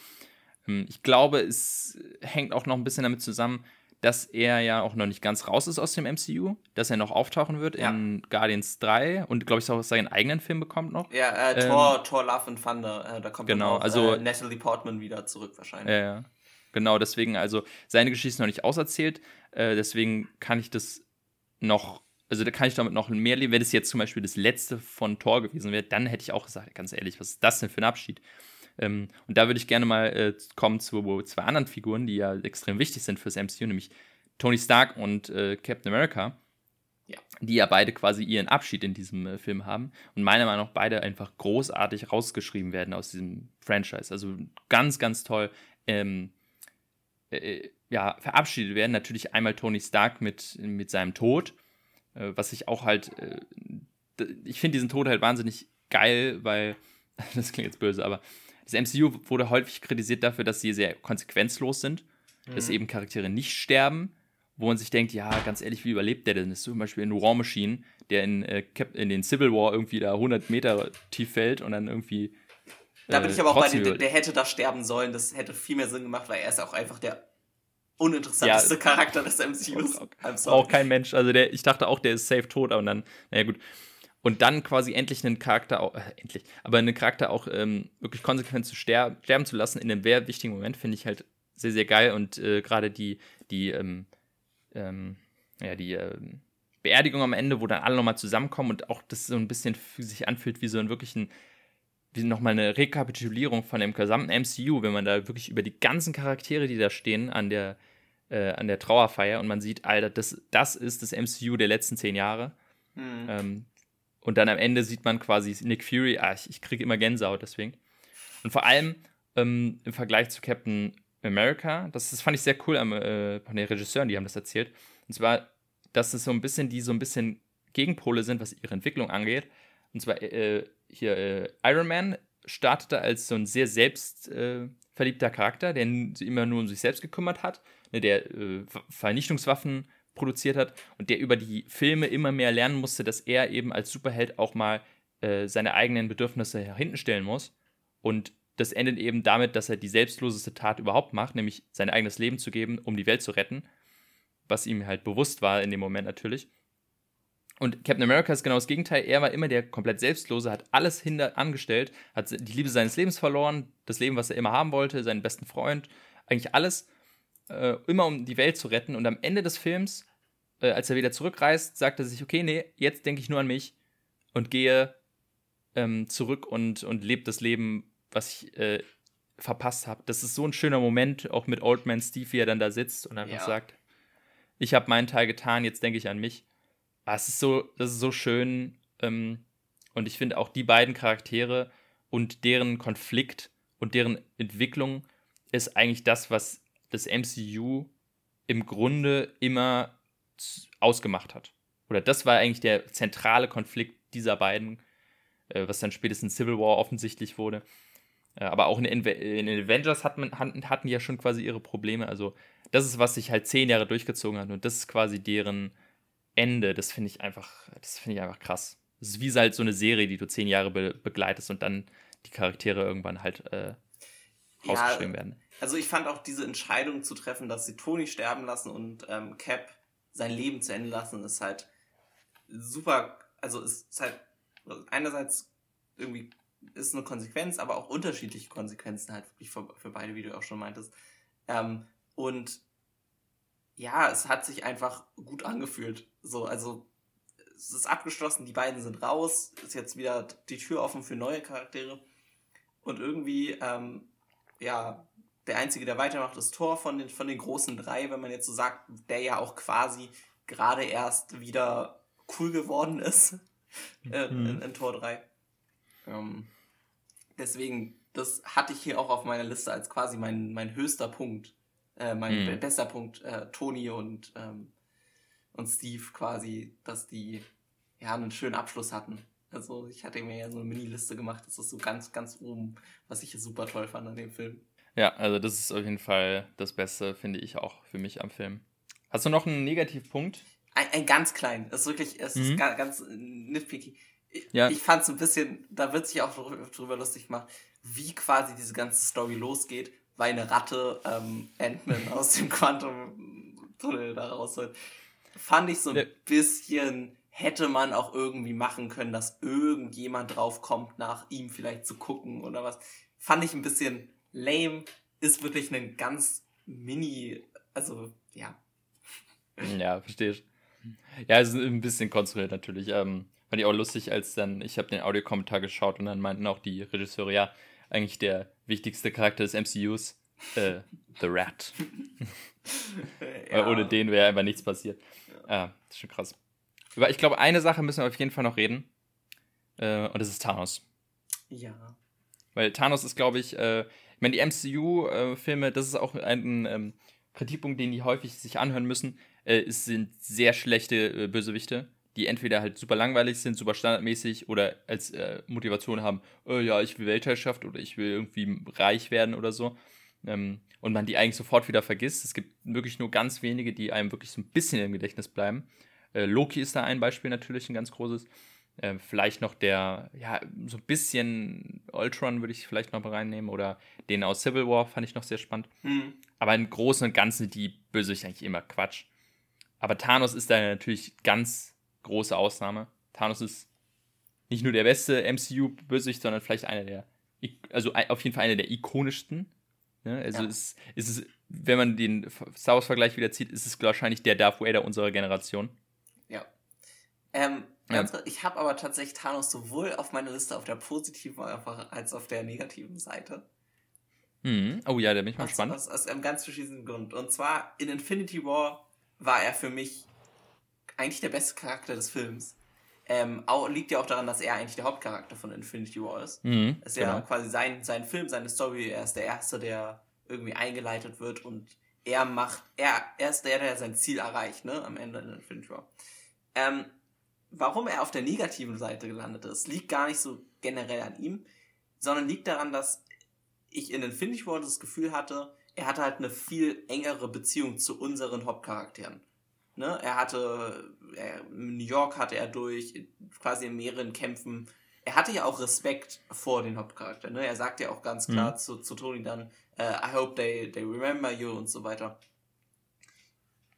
A: Ich glaube, es hängt auch noch ein bisschen damit zusammen, dass er ja auch noch nicht ganz raus ist aus dem MCU, dass er noch auftauchen wird ja. in Guardians 3 und glaube ich auch seinen eigenen Film bekommt noch.
B: Ja, äh, ähm, Thor, Thor Love and Thunder, äh, da kommt genau, auch, also, äh, Natalie Portman wieder zurück wahrscheinlich.
A: Ja, ja. Genau, deswegen, also seine Geschichte ist noch nicht auserzählt. Äh, deswegen kann ich das noch, also da kann ich damit noch mehr leben. Wenn es jetzt zum Beispiel das letzte von Thor gewesen wäre, dann hätte ich auch gesagt, ganz ehrlich, was ist das denn für ein Abschied? Ähm, und da würde ich gerne mal äh, kommen zu zwei anderen Figuren, die ja extrem wichtig sind fürs MCU, nämlich Tony Stark und äh, Captain America. Ja. Die ja beide quasi ihren Abschied in diesem äh, Film haben. Und meiner Meinung nach beide einfach großartig rausgeschrieben werden aus diesem Franchise. Also ganz, ganz toll. Ähm, äh, ja, verabschiedet werden. Natürlich einmal Tony Stark mit, mit seinem Tod, äh, was ich auch halt, äh, ich finde diesen Tod halt wahnsinnig geil, weil, das klingt jetzt böse, aber das MCU wurde häufig kritisiert dafür, dass sie sehr konsequenzlos sind, mhm. dass eben Charaktere nicht sterben, wo man sich denkt, ja, ganz ehrlich, wie überlebt der denn? Das ist zum Beispiel in War Machine, der in, äh, in den Civil War irgendwie da 100 Meter tief fällt und dann irgendwie
B: da bin ich aber auch bei dem, der, der hätte da sterben sollen. Das hätte viel mehr Sinn gemacht, weil er ist auch einfach der uninteressanteste ja, Charakter des MCUs.
A: Auch, auch kein Mensch. Also der, ich dachte auch, der ist safe tot, aber dann, naja gut. Und dann quasi endlich einen Charakter auch, äh, endlich, aber einen Charakter auch ähm, wirklich konsequent zu sterben, sterben zu lassen in einem sehr wichtigen Moment, finde ich halt sehr, sehr geil. Und äh, gerade die, die, ähm, ähm, ja, die ähm, Beerdigung am Ende, wo dann alle nochmal zusammenkommen und auch das so ein bisschen sich anfühlt wie so ein wirklichen, wie nochmal eine Rekapitulierung von dem gesamten MCU, wenn man da wirklich über die ganzen Charaktere, die da stehen, an der, äh, an der Trauerfeier und man sieht, Alter, das, das ist das MCU der letzten zehn Jahre. Mhm. Ähm, und dann am Ende sieht man quasi Nick Fury. Ah, ich, ich kriege immer Gänsehaut deswegen. Und vor allem ähm, im Vergleich zu Captain America, das, das fand ich sehr cool am, äh, von den Regisseuren, die haben das erzählt. Und zwar, dass es so ein bisschen, die so ein bisschen Gegenpole sind, was ihre Entwicklung angeht. Und zwar äh, hier äh, Iron Man startete als so ein sehr selbstverliebter Charakter, der immer nur um sich selbst gekümmert hat, ne, der äh, Vernichtungswaffen produziert hat und der über die Filme immer mehr lernen musste, dass er eben als Superheld auch mal äh, seine eigenen Bedürfnisse hinten stellen muss. Und das endet eben damit, dass er die selbstloseste Tat überhaupt macht, nämlich sein eigenes Leben zu geben, um die Welt zu retten. Was ihm halt bewusst war in dem Moment natürlich. Und Captain America ist genau das Gegenteil. Er war immer der komplett Selbstlose, hat alles hinter angestellt, hat die Liebe seines Lebens verloren, das Leben, was er immer haben wollte, seinen besten Freund, eigentlich alles äh, immer um die Welt zu retten. Und am Ende des Films, äh, als er wieder zurückreist, sagt er sich, okay, nee, jetzt denke ich nur an mich und gehe ähm, zurück und, und lebe das Leben, was ich äh, verpasst habe. Das ist so ein schöner Moment, auch mit Old Man Steve, wie er dann da sitzt und einfach ja. sagt, ich habe meinen Teil getan, jetzt denke ich an mich. Ah, es ist so, das ist so schön. Ähm, und ich finde auch die beiden Charaktere und deren Konflikt und deren Entwicklung ist eigentlich das, was das MCU im Grunde immer ausgemacht hat. Oder das war eigentlich der zentrale Konflikt dieser beiden, äh, was dann spätestens Civil War offensichtlich wurde. Äh, aber auch in, in Avengers hat man, hatten, hatten ja schon quasi ihre Probleme. Also, das ist, was sich halt zehn Jahre durchgezogen hat. Und das ist quasi deren Ende. Das finde ich einfach, das finde ich einfach krass. Das ist wie halt so eine Serie, die du zehn Jahre be begleitest und dann die Charaktere irgendwann halt äh,
B: rausgeschrieben ja, werden. Also ich fand auch diese Entscheidung zu treffen, dass sie Tony sterben lassen und ähm, Cap sein Leben zu Ende lassen, ist halt super, also ist halt einerseits irgendwie ist eine Konsequenz, aber auch unterschiedliche Konsequenzen halt wirklich für, für beide, wie du auch schon meintest. Ähm, und ja, es hat sich einfach gut angefühlt. So, also es ist abgeschlossen, die beiden sind raus, ist jetzt wieder die Tür offen für neue Charaktere. Und irgendwie, ähm, ja, der Einzige, der weitermacht, ist Thor von den, von den großen drei, wenn man jetzt so sagt, der ja auch quasi gerade erst wieder cool geworden ist äh, mhm. in, in, Tor 3. Ähm, deswegen, das hatte ich hier auch auf meiner Liste als quasi mein, mein höchster Punkt, äh, mein mhm. bester Punkt, äh, Toni und, ähm, und Steve quasi, dass die ja einen schönen Abschluss hatten. Also ich hatte mir ja so eine Mini-Liste gemacht, das ist so ganz, ganz oben, was ich super toll fand an dem Film.
A: Ja, also das ist auf jeden Fall das Beste, finde ich auch für mich am Film. Hast du noch einen Negativpunkt?
B: Ein, ein ganz klein. Das ist wirklich, es mhm. ist ganz, ganz nitpicky. Ich, ja. ich fand es ein bisschen, da wird sich auch drüber lustig gemacht, wie quasi diese ganze Story losgeht, weil eine Ratte ähm, Ant-Man aus dem Quantum-Tunnel da rausholt. Fand ich so ein ja. bisschen, hätte man auch irgendwie machen können, dass irgendjemand drauf kommt, nach ihm vielleicht zu gucken oder was. Fand ich ein bisschen lame ist wirklich ein ganz mini, also ja.
A: Ja, verstehe ich. Ja, es ist ein bisschen konstruiert natürlich. Ähm, fand ich auch lustig, als dann, ich habe den Audiokommentar geschaut und dann meinten auch die Regisseure, ja, eigentlich der wichtigste Charakter des MCUs, äh, The Rat. ja. Ohne den wäre einfach nichts passiert. Ja. Ah, das ist schon krass. Über, ich glaube, eine Sache müssen wir auf jeden Fall noch reden. Äh, und das ist Thanos. Ja. Weil Thanos ist, glaube ich, äh, ich meine, die MCU-Filme, das ist auch ein ähm, Kritikpunkt, den die häufig sich anhören müssen. Äh, es sind sehr schlechte äh, Bösewichte, die entweder halt super langweilig sind, super standardmäßig oder als äh, Motivation haben, äh, ja, ich will Weltherrschaft oder ich will irgendwie reich werden oder so. Ähm, und man die eigentlich sofort wieder vergisst. Es gibt wirklich nur ganz wenige, die einem wirklich so ein bisschen im Gedächtnis bleiben. Äh, Loki ist da ein Beispiel natürlich, ein ganz großes. Äh, vielleicht noch der, ja, so ein bisschen Ultron würde ich vielleicht noch reinnehmen oder den aus Civil War fand ich noch sehr spannend. Mhm. Aber im Großen und Ganzen die Bösewichte eigentlich immer Quatsch. Aber Thanos ist da natürlich ganz große Ausnahme. Thanos ist nicht nur der beste MCU-Bösewicht, sondern vielleicht einer der, also auf jeden Fall einer der ikonischsten. Ne? Also ja. ist, ist es, wenn man den Star Wars-Vergleich wieder zieht, ist es wahrscheinlich der Darth Vader unserer Generation.
B: Ja. Ähm, ja. Ich habe aber tatsächlich Thanos sowohl auf meiner Liste auf der positiven als auf der negativen Seite.
A: Mhm. Oh ja, da bin ich mal aus, gespannt.
B: Aus, aus, einem ganz verschiedenen Grund. Und zwar in Infinity War war er für mich eigentlich der beste Charakter des Films. Ähm, auch, liegt ja auch daran, dass er eigentlich der Hauptcharakter von Infinity War ist. Mhm, ist ja genau. quasi sein, sein Film, seine Story. Er ist der Erste, der irgendwie eingeleitet wird und er macht, er, er ist der, der sein Ziel erreicht, ne, am Ende in Infinity War. Ähm, warum er auf der negativen Seite gelandet ist, liegt gar nicht so generell an ihm, sondern liegt daran, dass ich in Infinity War das Gefühl hatte, er hatte halt eine viel engere Beziehung zu unseren Hauptcharakteren. Ne? Er hatte, er, in New York hatte er durch, quasi in mehreren Kämpfen. Er hatte ja auch Respekt vor den Hauptcharakteren. Ne? Er sagt ja auch ganz klar mhm. zu, zu Tony dann, uh, I hope they, they remember you und so weiter.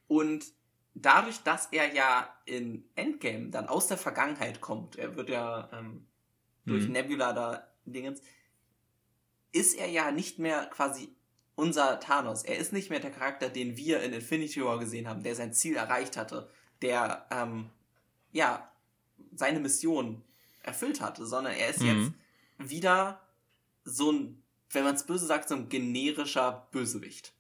B: Und dadurch, dass er ja in Endgame dann aus der Vergangenheit kommt, er wird ja ähm, durch mhm. Nebula da Dingens, ist er ja nicht mehr quasi unser Thanos. Er ist nicht mehr der Charakter, den wir in Infinity War gesehen haben, der sein Ziel erreicht hatte, der ähm, ja seine Mission erfüllt hatte, sondern er ist mhm. jetzt wieder so ein, wenn man es böse sagt, so ein generischer Bösewicht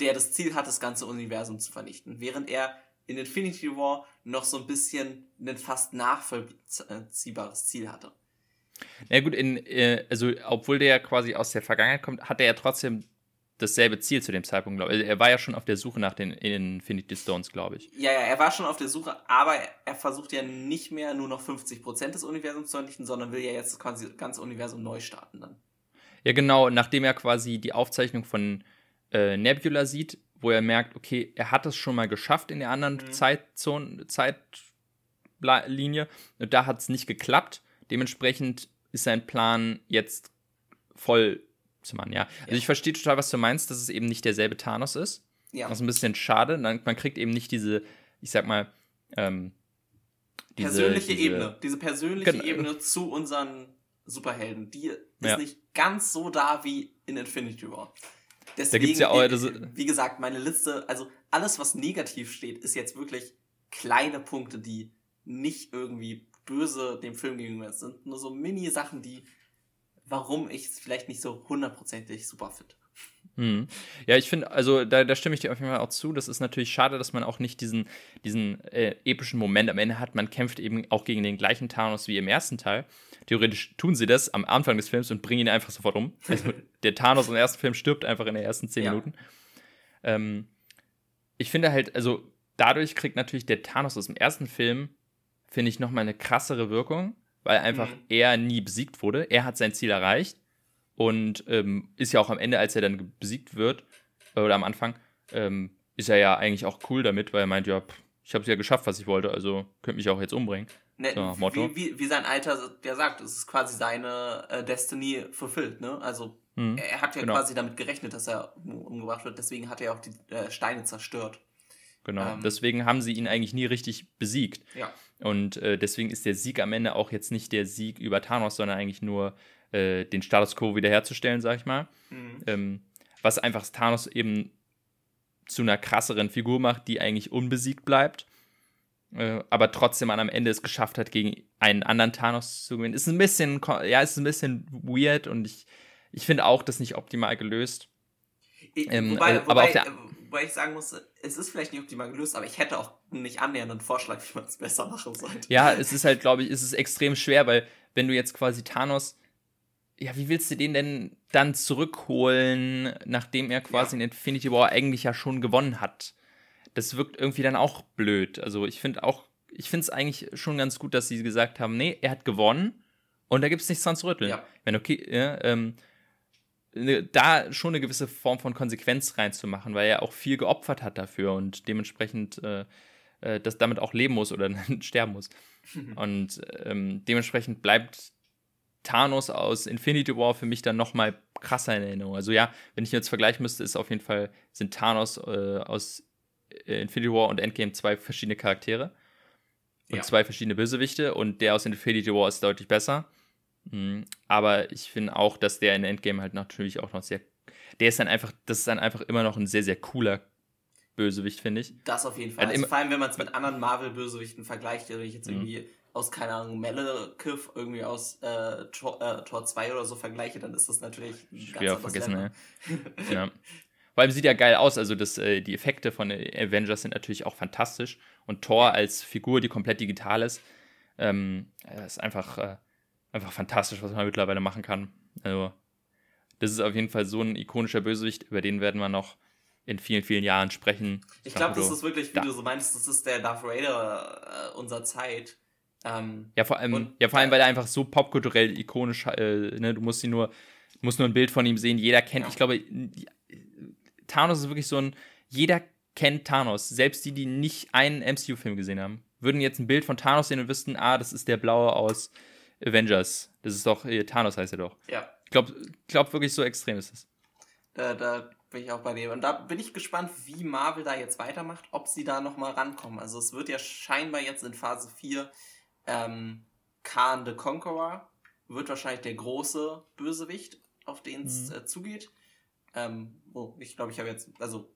B: der das Ziel hat, das ganze Universum zu vernichten. Während er in Infinity War noch so ein bisschen ein fast nachvollziehbares Ziel hatte.
A: Na ja, gut, in, äh, also obwohl der quasi aus der Vergangenheit kommt, hat er ja trotzdem dasselbe Ziel zu dem Zeitpunkt, glaube ich. Er war ja schon auf der Suche nach den Infinity Stones, glaube ich.
B: Ja, ja, er war schon auf der Suche, aber er versucht ja nicht mehr nur noch 50% des Universums zu vernichten, sondern will ja jetzt quasi das ganze Universum neu starten dann.
A: Ja, genau, nachdem er quasi die Aufzeichnung von äh, Nebula sieht, wo er merkt, okay, er hat es schon mal geschafft in der anderen mhm. Zeitzone, Zeitlinie und da hat es nicht geklappt. Dementsprechend ist sein Plan jetzt voll zu machen, ja. Also ich verstehe total, was du meinst, dass es eben nicht derselbe Thanos ist. Ja. Das ist ein bisschen schade. Man kriegt eben nicht diese, ich sag mal, ähm,
B: diese, persönliche diese, Ebene. Diese persönliche genau. Ebene zu unseren Superhelden. Die ist ja. nicht ganz so da wie in Infinity War. Deswegen, da gibt's ja auch, das, wie gesagt, meine Liste, also alles, was negativ steht, ist jetzt wirklich kleine Punkte, die nicht irgendwie böse dem Film gegenüber sind. Nur so Mini-Sachen, die, warum ich es vielleicht nicht so hundertprozentig super finde.
A: Hm. Ja, ich finde, also da, da, stimme ich dir auf jeden Fall auch zu. Das ist natürlich schade, dass man auch nicht diesen, diesen äh, epischen Moment am Ende hat. Man kämpft eben auch gegen den gleichen Thanos wie im ersten Teil. Theoretisch tun sie das am Anfang des Films und bringen ihn einfach sofort um. Also, der Thanos im ersten Film stirbt einfach in den ersten zehn ja. Minuten. Ähm, ich finde halt, also dadurch kriegt natürlich der Thanos aus dem ersten Film, finde ich, nochmal eine krassere Wirkung, weil einfach mhm. er nie besiegt wurde. Er hat sein Ziel erreicht und ähm, ist ja auch am Ende, als er dann besiegt wird, äh, oder am Anfang, ähm, ist er ja eigentlich auch cool damit, weil er meint, ja, pff, ich habe es ja geschafft, was ich wollte, also könnte mich auch jetzt umbringen.
B: Ne, so, Motto. Wie, wie, wie, sein Alter der sagt, es ist quasi seine äh, Destiny fulfilled, ne? Also mhm, er hat ja genau. quasi damit gerechnet, dass er umgebracht wird, deswegen hat er auch die äh, Steine zerstört.
A: Genau, ähm, deswegen haben sie ihn eigentlich nie richtig besiegt.
B: Ja.
A: Und äh, deswegen ist der Sieg am Ende auch jetzt nicht der Sieg über Thanos, sondern eigentlich nur äh, den Status quo wiederherzustellen, sag ich mal. Mhm. Ähm, was einfach Thanos eben zu einer krasseren Figur macht, die eigentlich unbesiegt bleibt, äh, aber trotzdem am Ende es geschafft hat, gegen einen anderen Thanos zu gewinnen. Ist ein bisschen, ja, ist ein bisschen weird und ich, ich finde auch das nicht optimal gelöst.
B: Ähm, wobei, äh, aber wobei, wobei ich sagen muss, es ist vielleicht nicht optimal gelöst, aber ich hätte auch nicht annähernd einen Vorschlag, wie man es besser machen sollte.
A: Ja, es ist halt, glaube ich, es ist extrem schwer, weil wenn du jetzt quasi Thanos ja, wie willst du den denn dann zurückholen, nachdem er quasi ja. in Infinity War eigentlich ja schon gewonnen hat? Das wirkt irgendwie dann auch blöd. Also ich finde auch, ich finde es eigentlich schon ganz gut, dass sie gesagt haben, nee, er hat gewonnen und da gibt es nichts dran zu rütteln. Ja. Wenn okay, ja, ähm, ne, da schon eine gewisse Form von Konsequenz reinzumachen, weil er auch viel geopfert hat dafür und dementsprechend äh, äh, das damit auch leben muss oder sterben muss. und ähm, dementsprechend bleibt Thanos aus Infinity War für mich dann nochmal krasser in Erinnerung. Also ja, wenn ich jetzt vergleichen müsste, ist auf jeden Fall, sind Thanos äh, aus äh, Infinity War und Endgame zwei verschiedene Charaktere. und ja. zwei verschiedene Bösewichte und der aus Infinity War ist deutlich besser. Mhm. Aber ich finde auch, dass der in Endgame halt natürlich auch noch sehr. Der ist dann einfach, das ist dann einfach immer noch ein sehr, sehr cooler Bösewicht, finde ich.
B: Das auf jeden Fall. Also, vor allem, wenn man es mit anderen Marvel-Bösewichten vergleicht, wenn ich jetzt mhm. irgendwie aus, keine Ahnung, Malekith irgendwie aus äh, Tor, äh, Tor 2 oder so vergleiche, dann ist das natürlich
A: schwer vergessen, ja. ja. Vor allem sieht ja geil aus, also das, äh, die Effekte von Avengers sind natürlich auch fantastisch und Thor als Figur, die komplett digital ist, ähm, ist einfach, äh, einfach fantastisch, was man mittlerweile machen kann. Also, das ist auf jeden Fall so ein ikonischer Bösewicht, über den werden wir noch in vielen, vielen Jahren sprechen.
B: Ich glaube, das ist wirklich, wie da. du so meinst, das ist der Darth Vader äh, unserer Zeit. Ähm,
A: ja, vor allem, und, ja, vor allem, weil er einfach so popkulturell ikonisch, äh, ne, du musst ihn nur, musst nur ein Bild von ihm sehen, jeder kennt, ja. ich glaube, Thanos ist wirklich so ein, jeder kennt Thanos, selbst die, die nicht einen MCU-Film gesehen haben, würden jetzt ein Bild von Thanos sehen und wüssten, ah, das ist der Blaue aus Avengers. Das ist doch, äh, Thanos heißt er doch.
B: Ja.
A: Ich glaube glaub wirklich, so extrem ist es.
B: Da, da bin ich auch bei dir. Und da bin ich gespannt, wie Marvel da jetzt weitermacht, ob sie da nochmal rankommen. Also es wird ja scheinbar jetzt in Phase 4 ähm, Khan the Conqueror wird wahrscheinlich der große Bösewicht, auf den es mhm. äh, zugeht. Ähm, oh, ich glaube, ich habe jetzt, also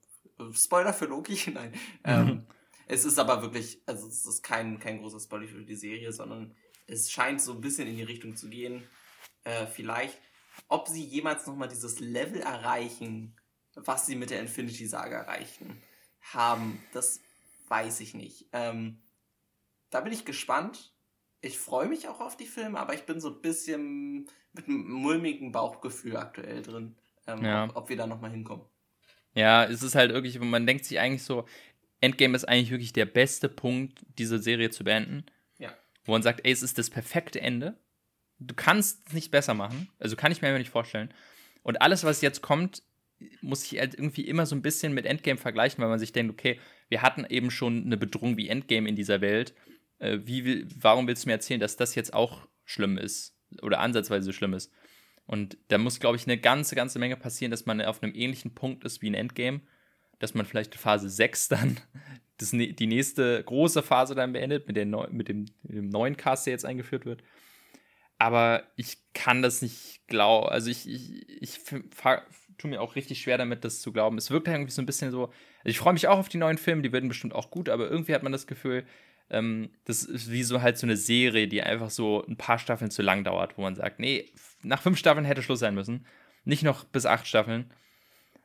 B: Spoiler für Loki, nein. Ähm, mhm. Es ist aber wirklich, also es ist kein, kein großer Spoiler für die Serie, sondern es scheint so ein bisschen in die Richtung zu gehen. Äh, vielleicht, ob sie jemals nochmal dieses Level erreichen, was sie mit der Infinity Saga erreichen haben, das weiß ich nicht. Ähm, da bin ich gespannt ich freue mich auch auf die Filme, aber ich bin so ein bisschen mit einem mulmigen Bauchgefühl aktuell drin, ähm, ja. ob, ob, wir da nochmal hinkommen.
A: Ja, es ist halt wirklich, man denkt sich eigentlich so, Endgame ist eigentlich wirklich der beste Punkt, diese Serie zu beenden.
B: Ja.
A: Wo man sagt, ey, es ist das perfekte Ende. Du kannst es nicht besser machen. Also kann ich mir nicht vorstellen. Und alles, was jetzt kommt, muss ich halt irgendwie immer so ein bisschen mit Endgame vergleichen, weil man sich denkt, okay, wir hatten eben schon eine Bedrohung wie Endgame in dieser Welt äh, wie, warum willst du mir erzählen, dass das jetzt auch schlimm ist oder ansatzweise schlimm ist? Und da muss, glaube ich, eine ganze, ganze Menge passieren, dass man auf einem ähnlichen Punkt ist wie ein Endgame, dass man vielleicht Phase 6 dann das, die nächste große Phase dann beendet mit, der Neu mit, dem, mit dem neuen Cast, der jetzt eingeführt wird. Aber ich kann das nicht glauben. Also ich, ich, ich tue mir auch richtig schwer damit, das zu glauben. Es wirkt irgendwie so ein bisschen so. Also ich freue mich auch auf die neuen Filme, die werden bestimmt auch gut, aber irgendwie hat man das Gefühl, ähm, das ist wie so halt so eine Serie, die einfach so ein paar Staffeln zu lang dauert, wo man sagt, nee, nach fünf Staffeln hätte Schluss sein müssen. Nicht noch bis acht Staffeln,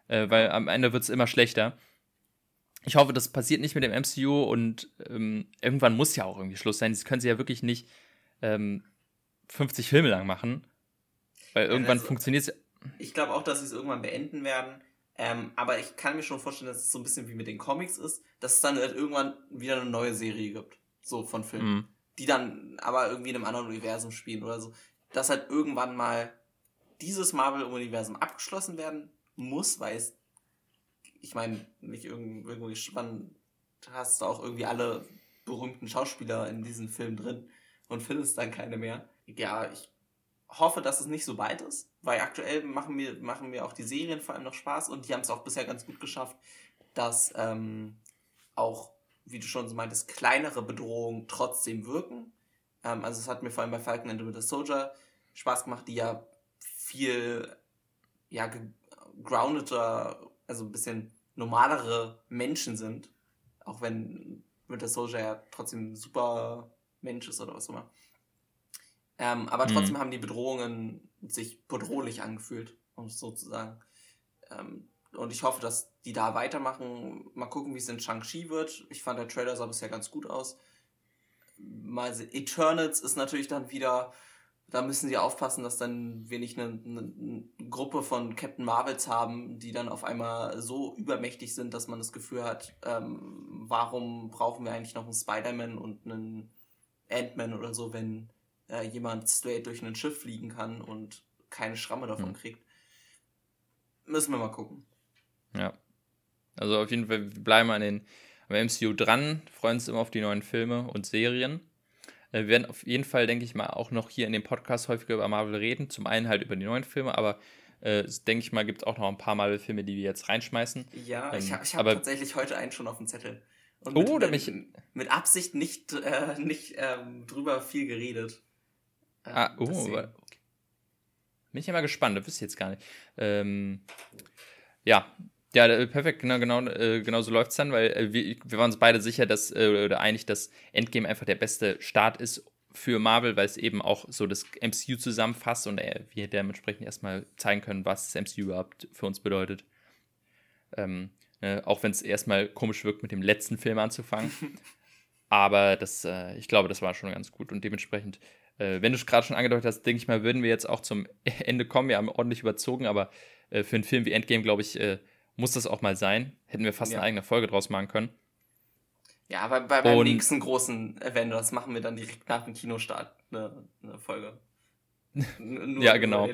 A: äh, weil am Ende wird es immer schlechter. Ich hoffe, das passiert nicht mit dem MCU und ähm, irgendwann muss ja auch irgendwie Schluss sein. Das können sie ja wirklich nicht ähm, 50 Filme lang machen, weil irgendwann also, funktioniert es.
B: Ich glaube auch, dass sie es irgendwann beenden werden. Ähm, aber ich kann mir schon vorstellen, dass es so ein bisschen wie mit den Comics ist, dass es dann halt irgendwann wieder eine neue Serie gibt. So von Filmen. Mhm. Die dann aber irgendwie in einem anderen Universum spielen oder so. Dass halt irgendwann mal dieses Marvel-Universum abgeschlossen werden muss, weil es, ich meine, nicht irgendwie, irgendwie, wann hast du auch irgendwie alle berühmten Schauspieler in diesem Film drin und findest dann keine mehr. Ja, ich hoffe, dass es nicht so weit ist, weil aktuell machen mir, machen mir auch die Serien vor allem noch Spaß und die haben es auch bisher ganz gut geschafft, dass ähm, auch, wie du schon so meintest, kleinere Bedrohungen trotzdem wirken. Ähm, also es hat mir vor allem bei Falcon and the Soldier Spaß gemacht, die ja viel ja, groundeter, also ein bisschen normalere Menschen sind. Auch wenn Winter Soldier ja trotzdem super Mensch ist oder was auch immer. Ähm, aber mhm. trotzdem mhm. haben die Bedrohungen sich bedrohlich angefühlt, um es so zu sagen. Ähm, und ich hoffe, dass die da weitermachen. Mal gucken, wie es in Shang-Chi wird. Ich fand, der Trailer sah bisher ganz gut aus. Mal Eternals ist natürlich dann wieder, da müssen sie aufpassen, dass dann wir nicht eine, eine, eine, Gruppe von Captain Marvels haben, die dann auf einmal so übermächtig sind, dass man das Gefühl hat, ähm, warum brauchen wir eigentlich noch einen Spider-Man und einen Ant-Man oder so, wenn äh, jemand straight durch ein Schiff fliegen kann und keine Schramme davon mhm. kriegt. Müssen wir mal gucken.
A: Ja. Also auf jeden Fall bleiben wir an den am MCU dran, freuen uns immer auf die neuen Filme und Serien. Äh, wir werden auf jeden Fall, denke ich mal, auch noch hier in dem Podcast häufiger über Marvel reden. Zum einen halt über die neuen Filme, aber äh, denke ich mal, gibt es auch noch ein paar Marvel-Filme, die wir jetzt reinschmeißen.
B: Ja, ähm, ich habe hab tatsächlich heute einen schon auf dem Zettel. Und mit, oh, da mich mit Absicht nicht, äh, nicht ähm, drüber viel geredet.
A: Ähm, ah, oh, okay. Bin ich ja mal gespannt, das wüsste ich jetzt gar nicht. Ähm, ja, ja, äh, perfekt, genau, genau, äh, genau so läuft es dann, weil äh, wir, wir, waren uns beide sicher, dass, äh, oder einig, dass Endgame einfach der beste Start ist für Marvel, weil es eben auch so das MCU zusammenfasst und äh, wir dementsprechend erstmal zeigen können, was das MCU überhaupt für uns bedeutet. Ähm, ne, auch wenn es erstmal komisch wirkt, mit dem letzten Film anzufangen. Aber das, äh, ich glaube, das war schon ganz gut und dementsprechend, wenn du es gerade schon angedeutet hast, denke ich mal, würden wir jetzt auch zum Ende kommen. Wir haben ordentlich überzogen, aber für einen Film wie Endgame, glaube ich, muss das auch mal sein. Hätten wir fast ja. eine eigene Folge draus machen können.
B: Ja, aber bei, beim nächsten großen Avengers machen wir dann direkt nach dem Kinostart eine, eine Folge.
A: Nur ja, genau.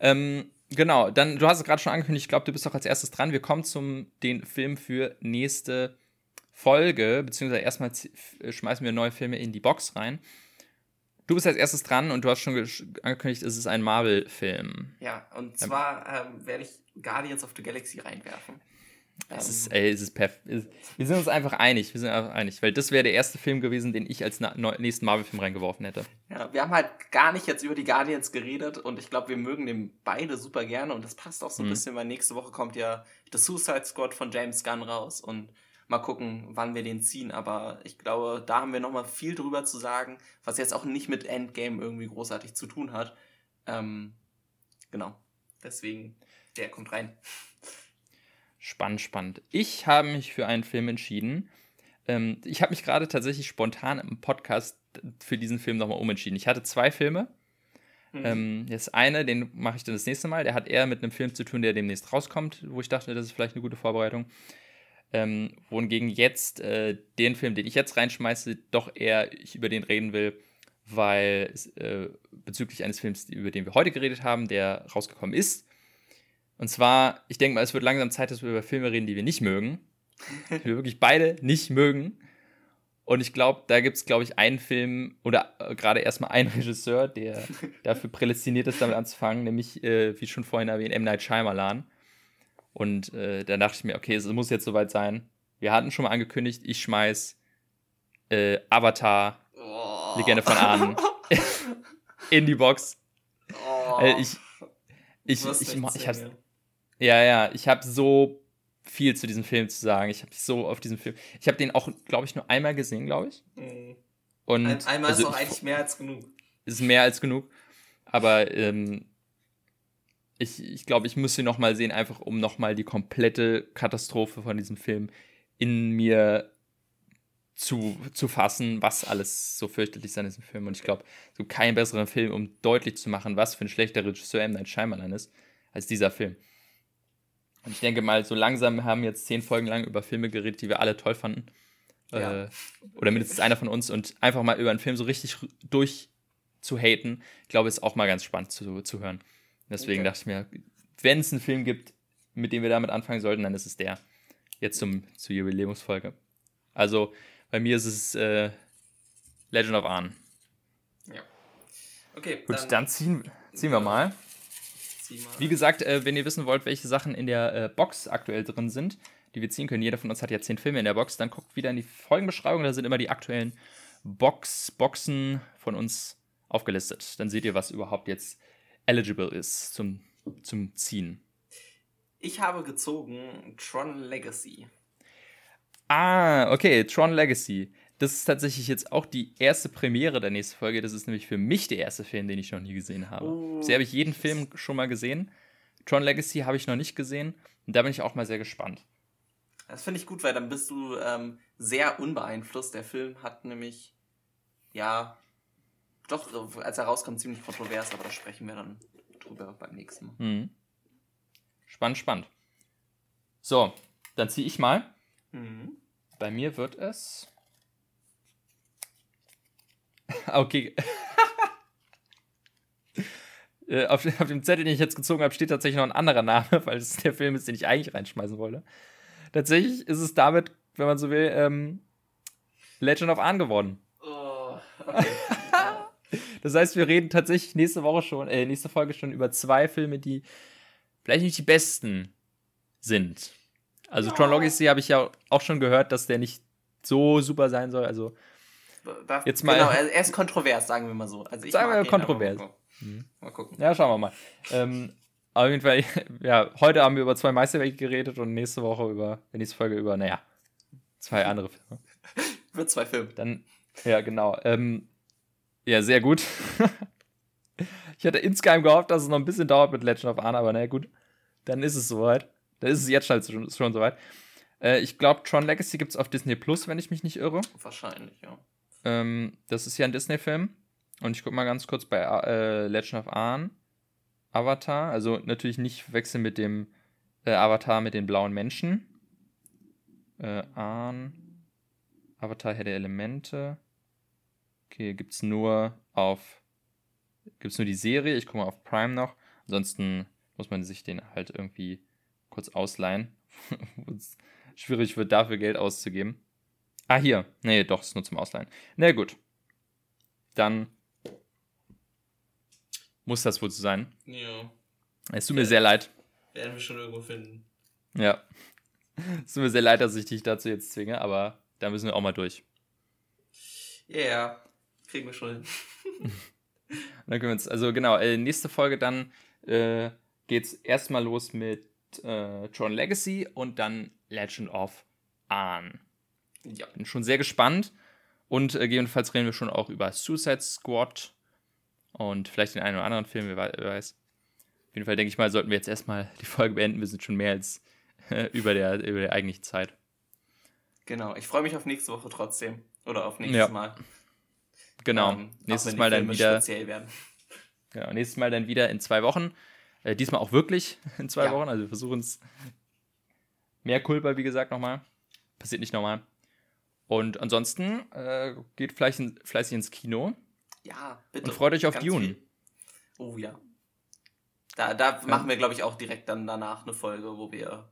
A: ähm, genau, dann, du hast es gerade schon angekündigt, ich glaube, du bist doch als erstes dran. Wir kommen zum den Film für nächste Folge, beziehungsweise erstmal schmeißen wir neue Filme in die Box rein. Du bist als erstes dran und du hast schon angekündigt, es ist ein Marvel-Film.
B: Ja, und zwar ähm, werde ich Guardians of the Galaxy reinwerfen.
A: Es ähm, ist, ey, es ist perfekt. Wir sind uns einfach einig. Wir sind einfach einig, weil das wäre der erste Film gewesen, den ich als nächsten Marvel-Film reingeworfen hätte.
B: Ja, wir haben halt gar nicht jetzt über die Guardians geredet und ich glaube, wir mögen den beide super gerne und das passt auch so ein mhm. bisschen, weil nächste Woche kommt ja The Suicide Squad von James Gunn raus und Mal gucken, wann wir den ziehen. Aber ich glaube, da haben wir nochmal viel drüber zu sagen, was jetzt auch nicht mit Endgame irgendwie großartig zu tun hat. Ähm, genau. Deswegen, der kommt rein.
A: Spannend, spannend. Ich habe mich für einen Film entschieden. Ähm, ich habe mich gerade tatsächlich spontan im Podcast für diesen Film nochmal umentschieden. Ich hatte zwei Filme. Mhm. Ähm, das eine, den mache ich dann das nächste Mal. Der hat eher mit einem Film zu tun, der demnächst rauskommt, wo ich dachte, das ist vielleicht eine gute Vorbereitung. Ähm, wohingegen jetzt äh, den Film, den ich jetzt reinschmeiße, doch eher ich über den reden will, weil äh, bezüglich eines Films, über den wir heute geredet haben, der rausgekommen ist. Und zwar, ich denke mal, es wird langsam Zeit, dass wir über Filme reden, die wir nicht mögen. die wir wirklich beide nicht mögen. Und ich glaube, da gibt es, glaube ich, einen Film oder äh, gerade erstmal einen Regisseur, der dafür prädestiniert ist, damit anzufangen, nämlich, äh, wie schon vorhin erwähnt, M. Night Shyamalan. Und äh, da dachte ich mir, okay, es muss jetzt soweit sein. Wir hatten schon mal angekündigt, ich schmeiß äh, Avatar, oh. Legende von Ahnen, in die Box. Oh. Äh, ich, ich, ich, ich, ich, ich ja, ja, ich habe so viel zu diesem Film zu sagen. Ich habe so auf diesen Film. Ich habe den auch, glaube ich, nur einmal gesehen, glaube ich. Mhm. Und
B: Ein, einmal also, ist auch eigentlich mehr als genug.
A: Ist mehr als genug. Aber ähm, ich, ich glaube, ich muss sie nochmal sehen, einfach um nochmal die komplette Katastrophe von diesem Film in mir zu, zu fassen, was alles so fürchterlich ist an diesem Film. Und ich glaube, so kein besseren Film, um deutlich zu machen, was für ein schlechter Regisseur M. Night Shyamalan ist, als dieser Film. Und ich denke mal, so langsam haben wir jetzt zehn Folgen lang über Filme geredet, die wir alle toll fanden. Ja. Äh, oder mindestens einer von uns. Und einfach mal über einen Film so richtig durch zu haten, ich glaube, ist auch mal ganz spannend zu, zu hören. Deswegen okay. dachte ich mir, wenn es einen Film gibt, mit dem wir damit anfangen sollten, dann ist es der. Jetzt zum, zur Jubiläumsfolge. Also bei mir ist es äh, Legend of Arn.
B: Ja. Okay.
A: Gut, dann, dann ziehen, ziehen wir mal. Wie gesagt, äh, wenn ihr wissen wollt, welche Sachen in der äh, Box aktuell drin sind, die wir ziehen können, jeder von uns hat ja zehn Filme in der Box, dann guckt wieder in die Folgenbeschreibung, da sind immer die aktuellen Box, Boxen von uns aufgelistet. Dann seht ihr, was überhaupt jetzt eligible ist zum, zum Ziehen?
B: Ich habe gezogen Tron Legacy.
A: Ah, okay, Tron Legacy. Das ist tatsächlich jetzt auch die erste Premiere der nächsten Folge. Das ist nämlich für mich der erste Film, den ich noch nie gesehen habe. Oh. Bisher habe ich jeden Film schon mal gesehen. Tron Legacy habe ich noch nicht gesehen. Und da bin ich auch mal sehr gespannt.
B: Das finde ich gut, weil dann bist du ähm, sehr unbeeinflusst. Der Film hat nämlich, ja, doch, als er rauskommt, ziemlich kontrovers, aber da sprechen wir dann drüber beim nächsten Mal.
A: Mhm. Spannend, spannend. So, dann ziehe ich mal. Mhm. Bei mir wird es. okay. Äh, auf, auf, dem Zettel, den ich jetzt gezogen habe, steht tatsächlich noch ein anderer Name, weil es der Film ist, den ich eigentlich reinschmeißen wollte. Tatsächlich ist es damit, wenn man so will, ähm, Legend of Arn geworden. Oh, okay. Das heißt, wir reden tatsächlich nächste Woche schon, äh, nächste Folge schon über zwei Filme, die vielleicht nicht die besten sind. Also ja. Tron Legacy habe ich ja auch schon gehört, dass der nicht so super sein soll. Also
B: das, jetzt mal. Genau, er ist kontrovers, sagen wir mal so. Also
A: sagen wir kontrovers. Mal, mhm. mal gucken. Ja, schauen wir mal. Ähm, auf jeden Fall, ja, heute haben wir über zwei Meisterwerke geredet und nächste Woche über, in nächste Folge über, naja, zwei andere Filme.
B: über zwei Filme.
A: Dann, ja, genau. Ähm, ja, sehr gut. ich hatte insgeheim gehofft, dass es noch ein bisschen dauert mit Legend of Anna, aber naja, gut. Dann ist es soweit. Dann ist es jetzt halt schon, schon soweit. Äh, ich glaube, Tron Legacy gibt es auf Disney Plus, wenn ich mich nicht irre.
B: Wahrscheinlich, ja.
A: Ähm, das ist ja ein Disney-Film. Und ich gucke mal ganz kurz bei äh, Legend of Arn. Avatar. Also natürlich nicht wechseln mit dem äh, Avatar mit den blauen Menschen. Äh, Arn. Avatar Herr der Elemente. Okay, gibt es nur auf. Gibt es nur die Serie? Ich gucke mal auf Prime noch. Ansonsten muss man sich den halt irgendwie kurz ausleihen. schwierig wird, dafür Geld auszugeben. Ah, hier. Nee, doch, ist nur zum Ausleihen. Na gut. Dann muss das wohl so sein. Ja. Es tut mir sehr leid.
B: Werden wir schon irgendwo finden.
A: Ja. Es tut mir sehr leid, dass ich dich dazu jetzt zwinge, aber da müssen wir auch mal durch.
B: Ja, yeah, kriegen wir schon hin.
A: dann können wir uns, also genau, äh, nächste Folge dann äh, geht's erstmal los mit äh, Tron Legacy und dann Legend of Arn. Ja. Bin schon sehr gespannt. Und äh, gegebenenfalls reden wir schon auch über Suicide Squad und vielleicht den einen oder anderen Film, wer weiß. Auf jeden Fall denke ich mal, sollten wir jetzt erstmal die Folge beenden. Wir sind schon mehr als äh, über, der, über der eigentlichen Zeit.
B: Genau, ich freue mich auf nächste Woche trotzdem. Oder auf nächstes ja. Mal.
A: Genau, ähm, nächstes Mal dann wieder. Genau, nächstes Mal dann wieder in zwei Wochen. Äh, diesmal auch wirklich in zwei ja. Wochen. Also wir versuchen es mehr Kulpa, wie gesagt, nochmal. Passiert nicht nochmal. Und ansonsten äh, geht fleißig, fleißig ins Kino.
B: Ja, bitte.
A: Und freut euch auf Dune. Viel.
B: Oh ja. Da, da ja. machen wir, glaube ich, auch direkt dann danach eine Folge, wo wir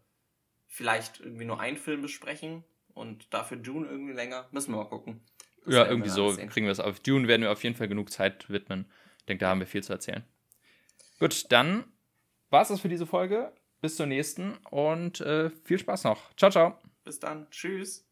B: vielleicht irgendwie nur einen Film besprechen und dafür Dune irgendwie länger. Müssen wir mal gucken.
A: Ja, irgendwie so kriegen wir es auf. Dune werden wir auf jeden Fall genug Zeit widmen. Ich denke, da haben wir viel zu erzählen. Gut, dann war es das für diese Folge. Bis zur nächsten und äh, viel Spaß noch. Ciao, ciao.
B: Bis dann. Tschüss.